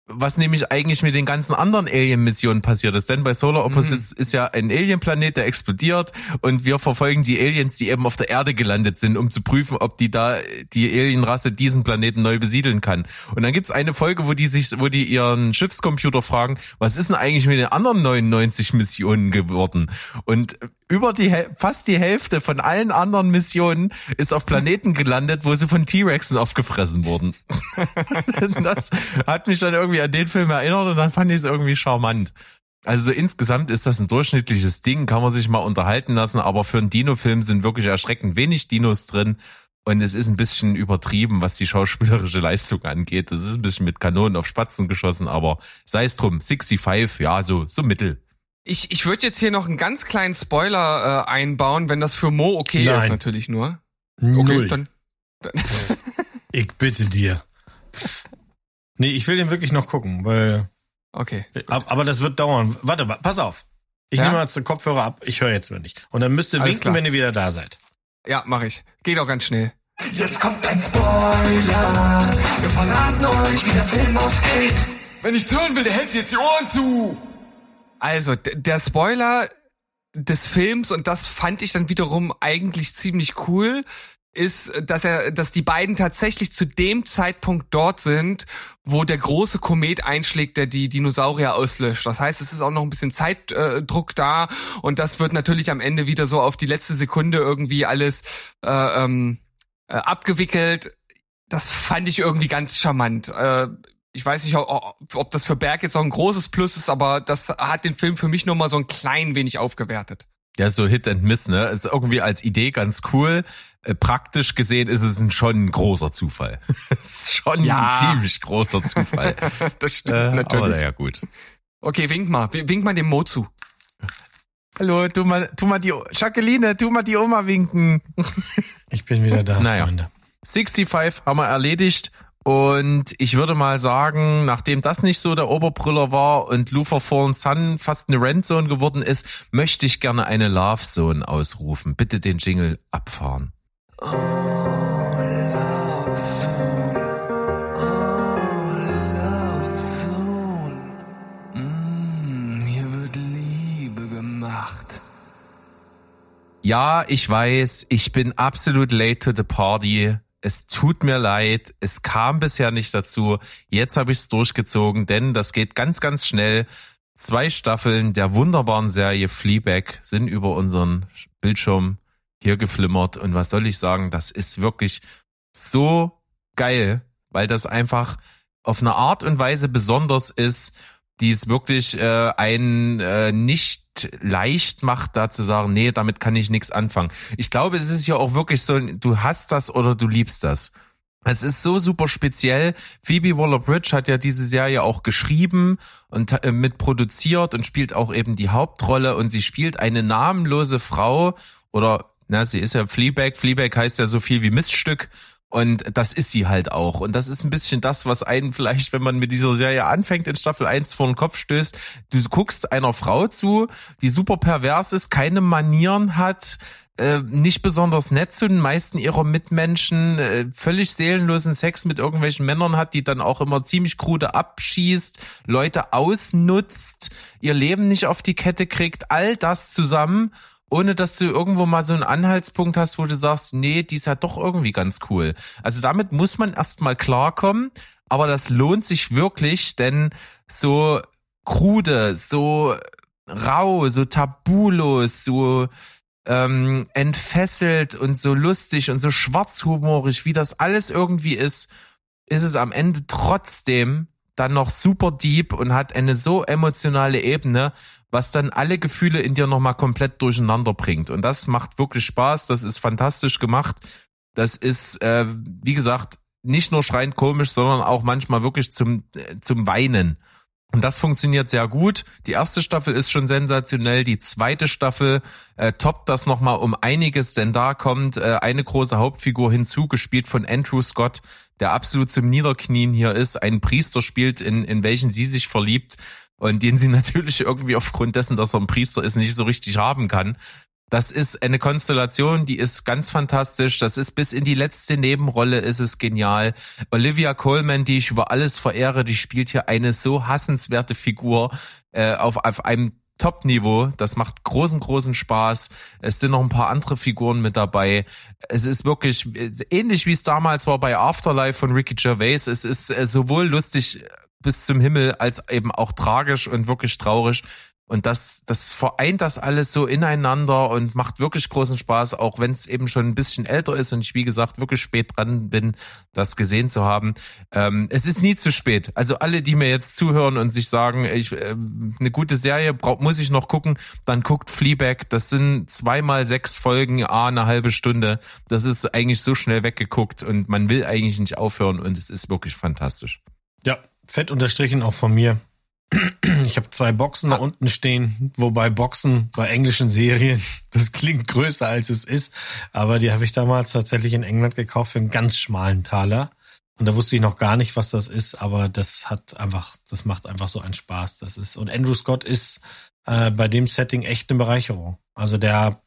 was nämlich eigentlich mit den ganzen anderen Alien-Missionen passiert ist. Denn bei Solar Opposites mhm. ist ja ein Alien-Planet, der explodiert und wir verfolgen die Aliens, die eben auf der Erde gelandet sind, um zu prüfen, ob die da die Alien-Rasse diesen Planeten neu besiedeln kann. Und dann gibt's eine Folge, wo die sich, wo die ihren Schiffscomputer fragen, was ist denn eigentlich mit den anderen 99 Missionen geworden? Und über die fast die Hälfte von allen anderen Missionen ist auf Planeten gelandet, wo sie von T-Rexen aufgefressen wurden. das hat mich dann irgendwie an den Film erinnert und dann fand ich es irgendwie charmant. Also so insgesamt ist das ein durchschnittliches Ding, kann man sich mal unterhalten lassen, aber für einen Dino-Film sind wirklich erschreckend wenig Dinos drin. Und es ist ein bisschen übertrieben, was die schauspielerische Leistung angeht. Das ist ein bisschen mit Kanonen auf Spatzen geschossen, aber sei es drum, 65, ja, so, so mittel. Ich, ich würde jetzt hier noch einen ganz kleinen Spoiler äh, einbauen, wenn das für Mo okay Nein. ist, natürlich nur. Okay, Null. Dann, dann ich bitte dir. Nee, ich will den wirklich noch gucken, weil. Okay. Aber, aber das wird dauern. Warte mal, pass auf. Ich ja? nehme jetzt den Kopfhörer ab, ich höre jetzt mal nicht. Und dann müsst ihr Alles winken, klar. wenn ihr wieder da seid. Ja, mache ich. Geht auch ganz schnell. Jetzt kommt ein Spoiler. Wir verraten euch, wie der Film ausgeht. Wenn ich's hören will, der hält sich jetzt die Ohren zu. Also, der Spoiler des Films, und das fand ich dann wiederum eigentlich ziemlich cool, ist, dass er, dass die beiden tatsächlich zu dem Zeitpunkt dort sind, wo der große Komet einschlägt, der die Dinosaurier auslöscht. Das heißt, es ist auch noch ein bisschen Zeitdruck da und das wird natürlich am Ende wieder so auf die letzte Sekunde irgendwie alles äh, ähm, äh, abgewickelt. Das fand ich irgendwie ganz charmant. Äh, ich weiß nicht, ob das für Berg jetzt auch ein großes Plus ist, aber das hat den Film für mich nur mal so ein klein wenig aufgewertet. Ja, so Hit and Miss, ne? Ist irgendwie als Idee ganz cool. Äh, praktisch gesehen ist es ein, schon ein großer Zufall. ist schon ja. ein ziemlich großer Zufall. das stimmt äh, natürlich. Aber ja, gut. Okay, wink mal. Wink mal dem Mo zu. Hallo, tu mal, tu mal die, Jacqueline, tu mal die Oma winken. ich bin wieder da, naja. Freunde. 65 haben wir erledigt. Und ich würde mal sagen, nachdem das nicht so der Oberbrüller war und Luther Fallen Sun fast eine Rentzone geworden ist, möchte ich gerne eine Love Zone ausrufen. Bitte den Jingle abfahren. Ja, ich weiß, ich bin absolut late to the party es tut mir leid, es kam bisher nicht dazu. Jetzt habe ich es durchgezogen, denn das geht ganz, ganz schnell. Zwei Staffeln der wunderbaren Serie Fleabag sind über unseren Bildschirm hier geflimmert. Und was soll ich sagen, das ist wirklich so geil, weil das einfach auf eine Art und Weise besonders ist, die es wirklich äh, einen äh, nicht leicht macht, da zu sagen, nee, damit kann ich nichts anfangen. Ich glaube, es ist ja auch wirklich so, du hast das oder du liebst das. Es ist so super speziell. Phoebe Waller-Bridge hat ja diese Serie auch geschrieben und äh, mit produziert und spielt auch eben die Hauptrolle und sie spielt eine namenlose Frau oder na, sie ist ja Fleabag. Fleabag heißt ja so viel wie Miststück und das ist sie halt auch. Und das ist ein bisschen das, was einen vielleicht, wenn man mit dieser Serie anfängt, in Staffel 1 vor den Kopf stößt. Du guckst einer Frau zu, die super pervers ist, keine Manieren hat, äh, nicht besonders nett zu den meisten ihrer Mitmenschen, äh, völlig seelenlosen Sex mit irgendwelchen Männern hat, die dann auch immer ziemlich krude abschießt, Leute ausnutzt, ihr Leben nicht auf die Kette kriegt, all das zusammen ohne dass du irgendwo mal so einen Anhaltspunkt hast, wo du sagst, nee, die ist ja doch irgendwie ganz cool. Also damit muss man erstmal klarkommen, aber das lohnt sich wirklich, denn so krude, so rau, so tabulos, so ähm, entfesselt und so lustig und so schwarzhumorig, wie das alles irgendwie ist, ist es am Ende trotzdem dann noch super deep und hat eine so emotionale Ebene, was dann alle Gefühle in dir nochmal komplett durcheinander bringt. Und das macht wirklich Spaß, das ist fantastisch gemacht. Das ist, äh, wie gesagt, nicht nur schreiend komisch, sondern auch manchmal wirklich zum, äh, zum Weinen. Und das funktioniert sehr gut. Die erste Staffel ist schon sensationell. Die zweite Staffel äh, toppt das nochmal um einiges, denn da kommt äh, eine große Hauptfigur hinzu, gespielt von Andrew Scott, der absolut zum Niederknien hier ist, einen Priester spielt, in, in welchen sie sich verliebt und den sie natürlich irgendwie aufgrund dessen, dass er ein Priester ist, nicht so richtig haben kann. Das ist eine Konstellation, die ist ganz fantastisch. Das ist bis in die letzte Nebenrolle ist es genial. Olivia Coleman, die ich über alles verehre, die spielt hier eine so hassenswerte Figur äh, auf, auf einem Top-Niveau. Das macht großen, großen Spaß. Es sind noch ein paar andere Figuren mit dabei. Es ist wirklich ähnlich wie es damals war bei Afterlife von Ricky Gervais. Es ist äh, sowohl lustig bis zum Himmel als eben auch tragisch und wirklich traurig. Und das, das vereint das alles so ineinander und macht wirklich großen Spaß, auch wenn es eben schon ein bisschen älter ist und ich, wie gesagt, wirklich spät dran bin, das gesehen zu haben. Ähm, es ist nie zu spät. Also alle, die mir jetzt zuhören und sich sagen, ich, äh, eine gute Serie brauch, muss ich noch gucken, dann guckt Fleabag. Das sind zweimal sechs Folgen, a eine halbe Stunde. Das ist eigentlich so schnell weggeguckt und man will eigentlich nicht aufhören und es ist wirklich fantastisch. Ja, fett unterstrichen auch von mir. Ich habe zwei Boxen da unten stehen, wobei Boxen bei englischen Serien, das klingt größer als es ist, aber die habe ich damals tatsächlich in England gekauft für einen ganz schmalen Taler. Und da wusste ich noch gar nicht, was das ist, aber das hat einfach, das macht einfach so einen Spaß. Das ist und Andrew Scott ist äh, bei dem Setting echt eine Bereicherung. Also der,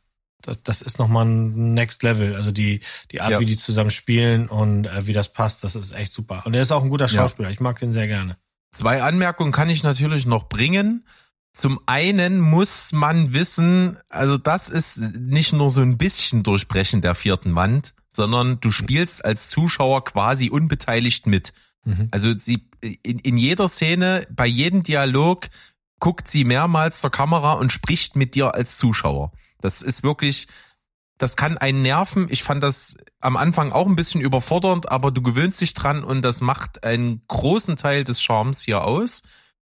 das, das ist noch mal ein Next Level. Also die die Art, Ja. wie die zusammen spielen und äh, wie das passt, das ist echt super. Und er ist auch ein guter Ja. Schauspieler. Ich mag den sehr gerne. Zwei Anmerkungen kann ich natürlich noch bringen. Zum einen muss man wissen, also das ist nicht nur so ein bisschen Durchbrechen der vierten Wand, sondern du spielst als Zuschauer quasi unbeteiligt mit. Mhm. Also sie in, in jeder Szene, bei jedem Dialog guckt sie mehrmals zur Kamera und spricht mit dir als Zuschauer. Das ist wirklich, das kann einen nerven. Ich fand das am Anfang auch ein bisschen überfordernd, aber du gewöhnst dich dran und das macht einen großen Teil des Charmes hier aus.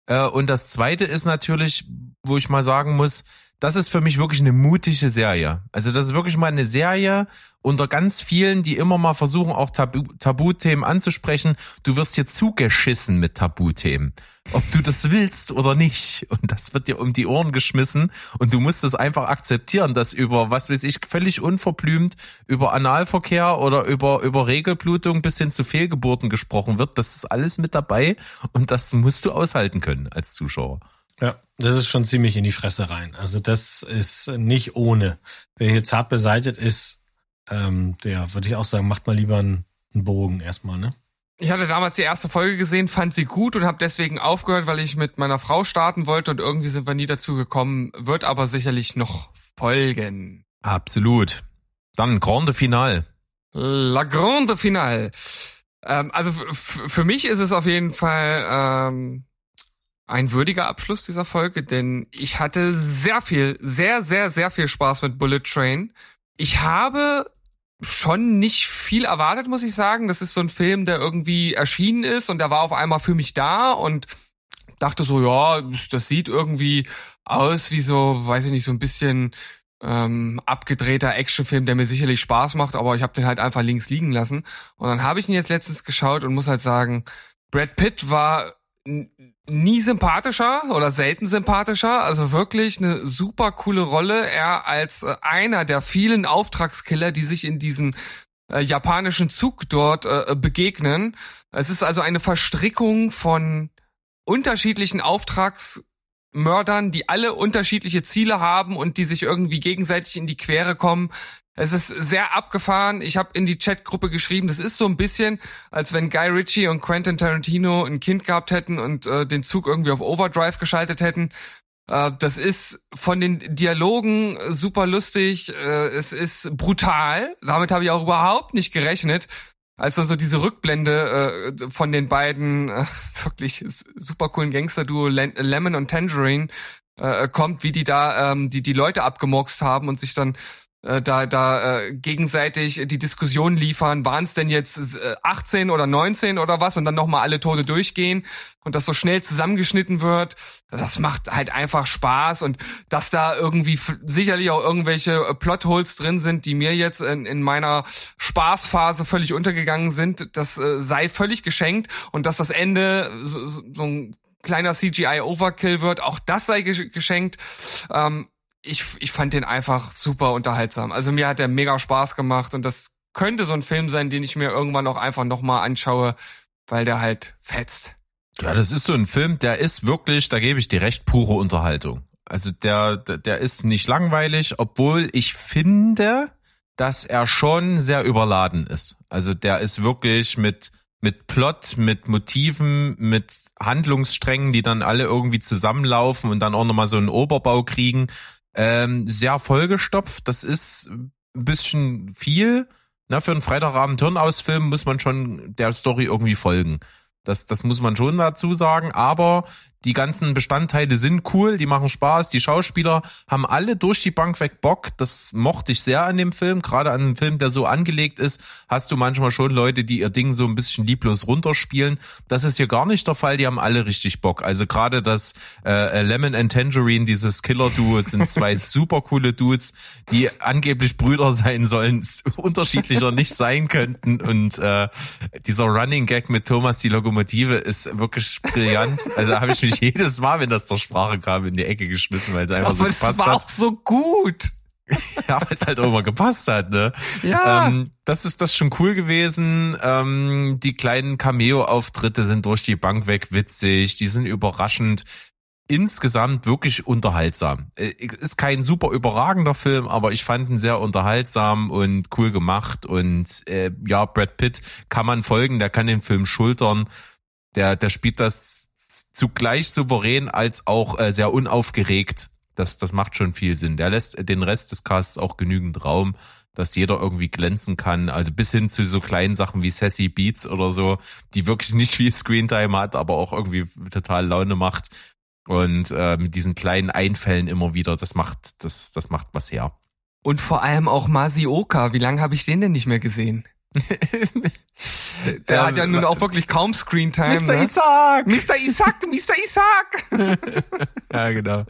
Äh, Und das zweite ist natürlich, wo ich mal sagen muss, das ist für mich wirklich eine mutige Serie. Also das ist wirklich mal eine Serie unter ganz vielen, die immer mal versuchen, auch Tabu Tabuthemen anzusprechen. Du wirst hier zugeschissen mit Tabuthemen. Ob du das willst oder nicht. Und das wird dir um die Ohren geschmissen. Und du musst es einfach akzeptieren, dass über, was weiß ich, völlig unverblümt über Analverkehr oder über, über Regelblutung bis hin zu Fehlgeburten gesprochen wird. Das ist alles mit dabei. Und das musst du aushalten können als Zuschauer. Ja, das ist schon ziemlich in die Fresse rein. Also das ist nicht ohne. Wer hier zart beseitet ist, ähm, ja, würde ich auch sagen, macht mal lieber einen, einen Bogen erstmal, ne? Ich hatte damals die erste Folge gesehen, fand sie gut und habe deswegen aufgehört, weil ich mit meiner Frau starten wollte und irgendwie sind wir nie dazu gekommen, wird aber sicherlich noch folgen. Absolut. Dann Grande Finale. La Grande Finale. Ähm, also für mich ist es auf jeden Fall ähm, ein würdiger Abschluss dieser Folge, denn ich hatte sehr viel, sehr, sehr, sehr viel Spaß mit Bullet Train. Ich habe schon nicht viel erwartet, muss ich sagen. Das ist so ein Film, der irgendwie erschienen ist und der war auf einmal für mich da und dachte so, ja, das sieht irgendwie aus wie so, weiß ich nicht, so ein bisschen ähm, abgedrehter Actionfilm, der mir sicherlich Spaß macht, aber ich habe den halt einfach links liegen lassen. Und dann habe ich ihn jetzt letztens geschaut und muss halt sagen, Brad Pitt war nie sympathischer oder selten sympathischer. Also wirklich eine super coole Rolle. Er als äh, einer der vielen Auftragskiller, die sich in diesen äh, japanischen Zug dort äh, begegnen. Es ist also eine Verstrickung von unterschiedlichen Auftragsmördern, die alle unterschiedliche Ziele haben und die sich irgendwie gegenseitig in die Quere kommen. Es ist sehr abgefahren. Ich habe in die Chatgruppe geschrieben, das ist so ein bisschen, als wenn Guy Ritchie und Quentin Tarantino ein Kind gehabt hätten und äh, den Zug irgendwie auf Overdrive geschaltet hätten. Äh, das ist von den Dialogen super lustig. Äh, es ist brutal. Damit habe ich auch überhaupt nicht gerechnet. Als dann so diese Rückblende äh, von den beiden äh, wirklich super coolen Gangster-Duo Lemon und Tangerine äh, kommt, wie die da ähm, die die Leute abgemurkst haben und sich dann äh, da da äh, gegenseitig die Diskussion liefern, waren es denn jetzt äh, 18 oder 19 oder was und dann nochmal alle Tode durchgehen und das so schnell zusammengeschnitten wird. Das macht halt einfach Spaß und dass da irgendwie sicherlich auch irgendwelche äh, Plotholes drin sind, die mir jetzt in, in meiner Spaßphase völlig untergegangen sind, das äh, sei völlig geschenkt und dass das Ende so, so ein kleiner CGI-Overkill wird, auch das sei geschenkt. Ähm, ich, ich fand den einfach super unterhaltsam. Also mir hat der mega Spaß gemacht und das könnte so ein Film sein, den ich mir irgendwann auch einfach nochmal anschaue, weil der halt fetzt. Ja, das ist so ein Film, der ist wirklich, da gebe ich dir recht, pure Unterhaltung. Also der, der ist nicht langweilig, obwohl ich finde, dass er schon sehr überladen ist. Also der ist wirklich mit, mit Plot, mit Motiven, mit Handlungssträngen, die dann alle irgendwie zusammenlaufen und dann auch nochmal so einen Oberbau kriegen. Ähm, sehr vollgestopft. Das ist ein bisschen viel. Na, für einen Freitagabend-Turnausfilm muss man schon der Story irgendwie folgen. Das, das muss man schon dazu sagen. Aber die ganzen Bestandteile sind cool, die machen Spaß. Die Schauspieler haben alle durch die Bank weg Bock. Das mochte ich sehr an dem Film. Gerade an einem Film, der so angelegt ist, hast du manchmal schon Leute, die ihr Ding so ein bisschen lieblos runterspielen. Das ist hier gar nicht der Fall. Die haben alle richtig Bock. Also gerade das äh, Lemon and Tangerine, dieses Killer-Duo, sind zwei super coole Dudes, die angeblich Brüder sein sollen, unterschiedlicher nicht sein könnten. Und äh, dieser Running Gag mit Thomas die Lokomotive ist wirklich brillant. Also habe ich mich mich jedes Mal, wenn das zur Sprache kam, in die Ecke geschmissen, weil es einfach Aber so gepasst hat. Das war auch so gut. ja, weil es halt auch immer gepasst hat, ne? Ja. Ähm, das ist das ist schon cool gewesen. Ähm, die kleinen Cameo-Auftritte sind durch die Bank weg witzig, die sind überraschend. Insgesamt wirklich unterhaltsam. Äh, ist kein super überragender Film, aber ich fand ihn sehr unterhaltsam und cool gemacht. Und äh, ja, Brad Pitt kann man folgen, der kann den Film schultern. Der, der spielt das zugleich souverän als auch äh, sehr unaufgeregt. Das, das macht schon viel Sinn. Der lässt den Rest des Casts auch genügend Raum, dass jeder irgendwie glänzen kann. Also bis hin zu so kleinen Sachen wie Sassy Beats oder so, die wirklich nicht viel Screentime hat, aber auch irgendwie total Laune macht. Und äh, mit diesen kleinen Einfällen immer wieder, das macht, das, das macht was her. Und vor allem auch Masioka. Wie lange habe ich den denn nicht mehr gesehen? Der hat ja nun auch wirklich kaum Screentime. Mr. Ne? Isaac! Mr. Isaac! Mr. Isaac! ja, genau.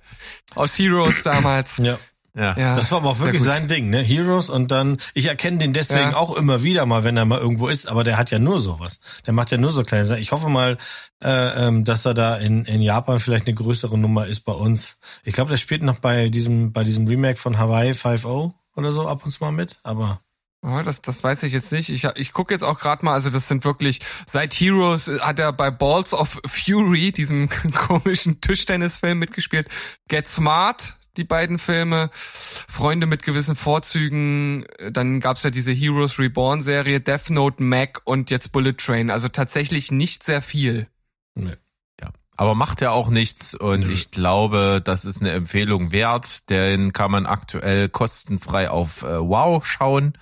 Aus Heroes damals. Ja. Ja. ja. Das war aber auch wirklich sein Ding, ne? Heroes und dann, ich erkenne den deswegen ja. auch immer wieder mal, wenn er mal irgendwo ist, aber der hat ja nur sowas. Der macht ja nur so kleine Sachen. Ich hoffe mal, äh, ähm, dass er da in, in Japan vielleicht eine größere Nummer ist bei uns. Ich glaube, der spielt noch bei diesem, bei diesem Remake von Hawaii 5.0 oder so ab und zu mal mit, aber Oh, das, das weiß ich jetzt nicht. Ich, ich gucke jetzt auch gerade mal, also das sind wirklich, seit Heroes hat er bei Balls of Fury, diesem komischen Tischtennisfilm mitgespielt. Get Smart, die beiden Filme, Freunde mit gewissen Vorzügen, dann gab's ja diese Heroes Reborn Serie, Death Note, Mac und jetzt Bullet Train. Also tatsächlich nicht sehr viel. Nee. Ja. Aber macht ja auch nichts und Nö. ich glaube, das ist eine Empfehlung wert. Den kann man aktuell kostenfrei auf äh, Wow schauen.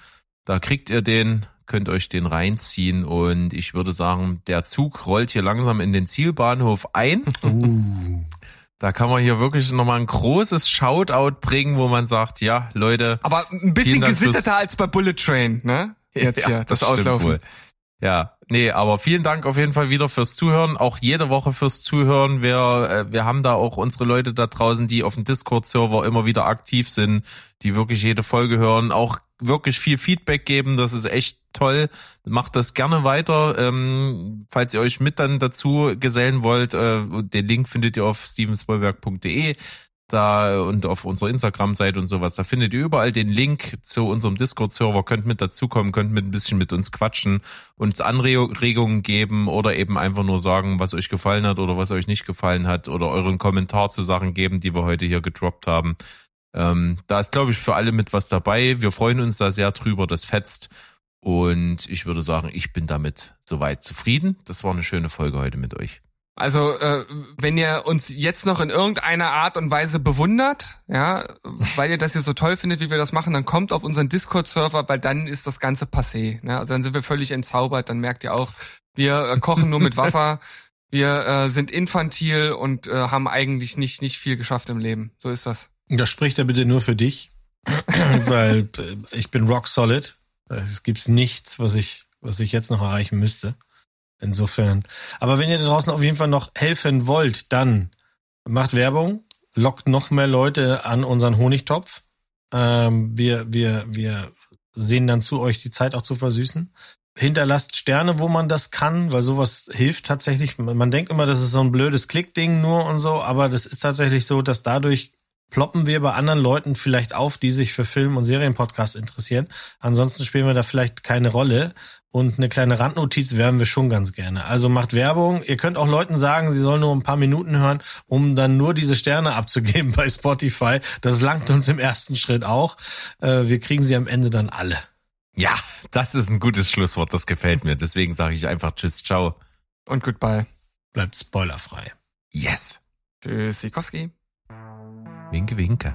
Da kriegt ihr den, könnt euch den reinziehen und ich würde sagen, der Zug rollt hier langsam in den Zielbahnhof ein. Uh. Da kann man hier wirklich nochmal ein großes Shoutout bringen, wo man sagt, ja, Leute. Aber ein bisschen gesitteter als bei Bullet Train, ne? Jetzt ja, hier, das, das Auslaufen. Wohl. Ja, nee, aber vielen Dank auf jeden Fall wieder fürs Zuhören, auch jede Woche fürs Zuhören. Wir, äh, wir haben da auch unsere Leute da draußen, die auf dem Discord-Server immer wieder aktiv sind, die wirklich jede Folge hören, auch wirklich viel Feedback geben. Das ist echt toll. Macht das gerne weiter. Ähm, falls ihr euch mit dann dazu gesellen wollt, äh, den Link findet ihr auf stevenspoilberg.de da und auf unserer Instagram-Seite und sowas. Da findet ihr überall den Link zu unserem Discord-Server, könnt mit dazukommen, könnt mit ein bisschen mit uns quatschen, uns Anregungen geben oder eben einfach nur sagen, was euch gefallen hat oder was euch nicht gefallen hat oder euren Kommentar zu Sachen geben, die wir heute hier gedroppt haben. Ähm, da ist, glaube ich, für alle mit was dabei. Wir freuen uns da sehr drüber, das fetzt. Und ich würde sagen, ich bin damit soweit zufrieden. Das war eine schöne Folge heute mit euch. Also, äh, wenn ihr uns jetzt noch in irgendeiner Art und Weise bewundert, ja, weil ihr das hier so toll findet, wie wir das machen, dann kommt auf unseren Discord-Server, weil dann ist das Ganze passé. Ne? Also dann sind wir völlig entzaubert, dann merkt ihr auch, wir äh, kochen nur mit Wasser, wir äh, sind infantil und äh, haben eigentlich nicht, nicht viel geschafft im Leben. So ist das. Das spricht er bitte nur für dich. weil äh, ich bin rock solid. Es gibt nichts, was ich, was ich jetzt noch erreichen müsste. Insofern. Aber wenn ihr da draußen auf jeden Fall noch helfen wollt, dann macht Werbung, lockt noch mehr Leute an unseren Honigtopf. Ähm, wir, wir, wir sehen dann zu, euch die Zeit auch zu versüßen. Hinterlasst Sterne, wo man das kann, weil sowas hilft tatsächlich. Man denkt immer, das ist so ein blödes Klickding nur und so, aber das ist tatsächlich so, dass dadurch ploppen wir bei anderen Leuten vielleicht auf, die sich für Film- und Serienpodcasts interessieren. Ansonsten spielen wir da vielleicht keine Rolle. Und eine kleine Randnotiz wären wir schon ganz gerne. Also macht Werbung. Ihr könnt auch Leuten sagen, sie sollen nur ein paar Minuten hören, um dann nur diese Sterne abzugeben bei Spotify. Das langt uns im ersten Schritt auch. Äh, wir kriegen sie am Ende dann alle. Ja, das ist ein gutes Schlusswort. Das gefällt mir. Deswegen sage ich einfach Tschüss, ciao. Und goodbye. Bleibt spoilerfrei. Yes. Tschüss, Sikowski. Winke, winke.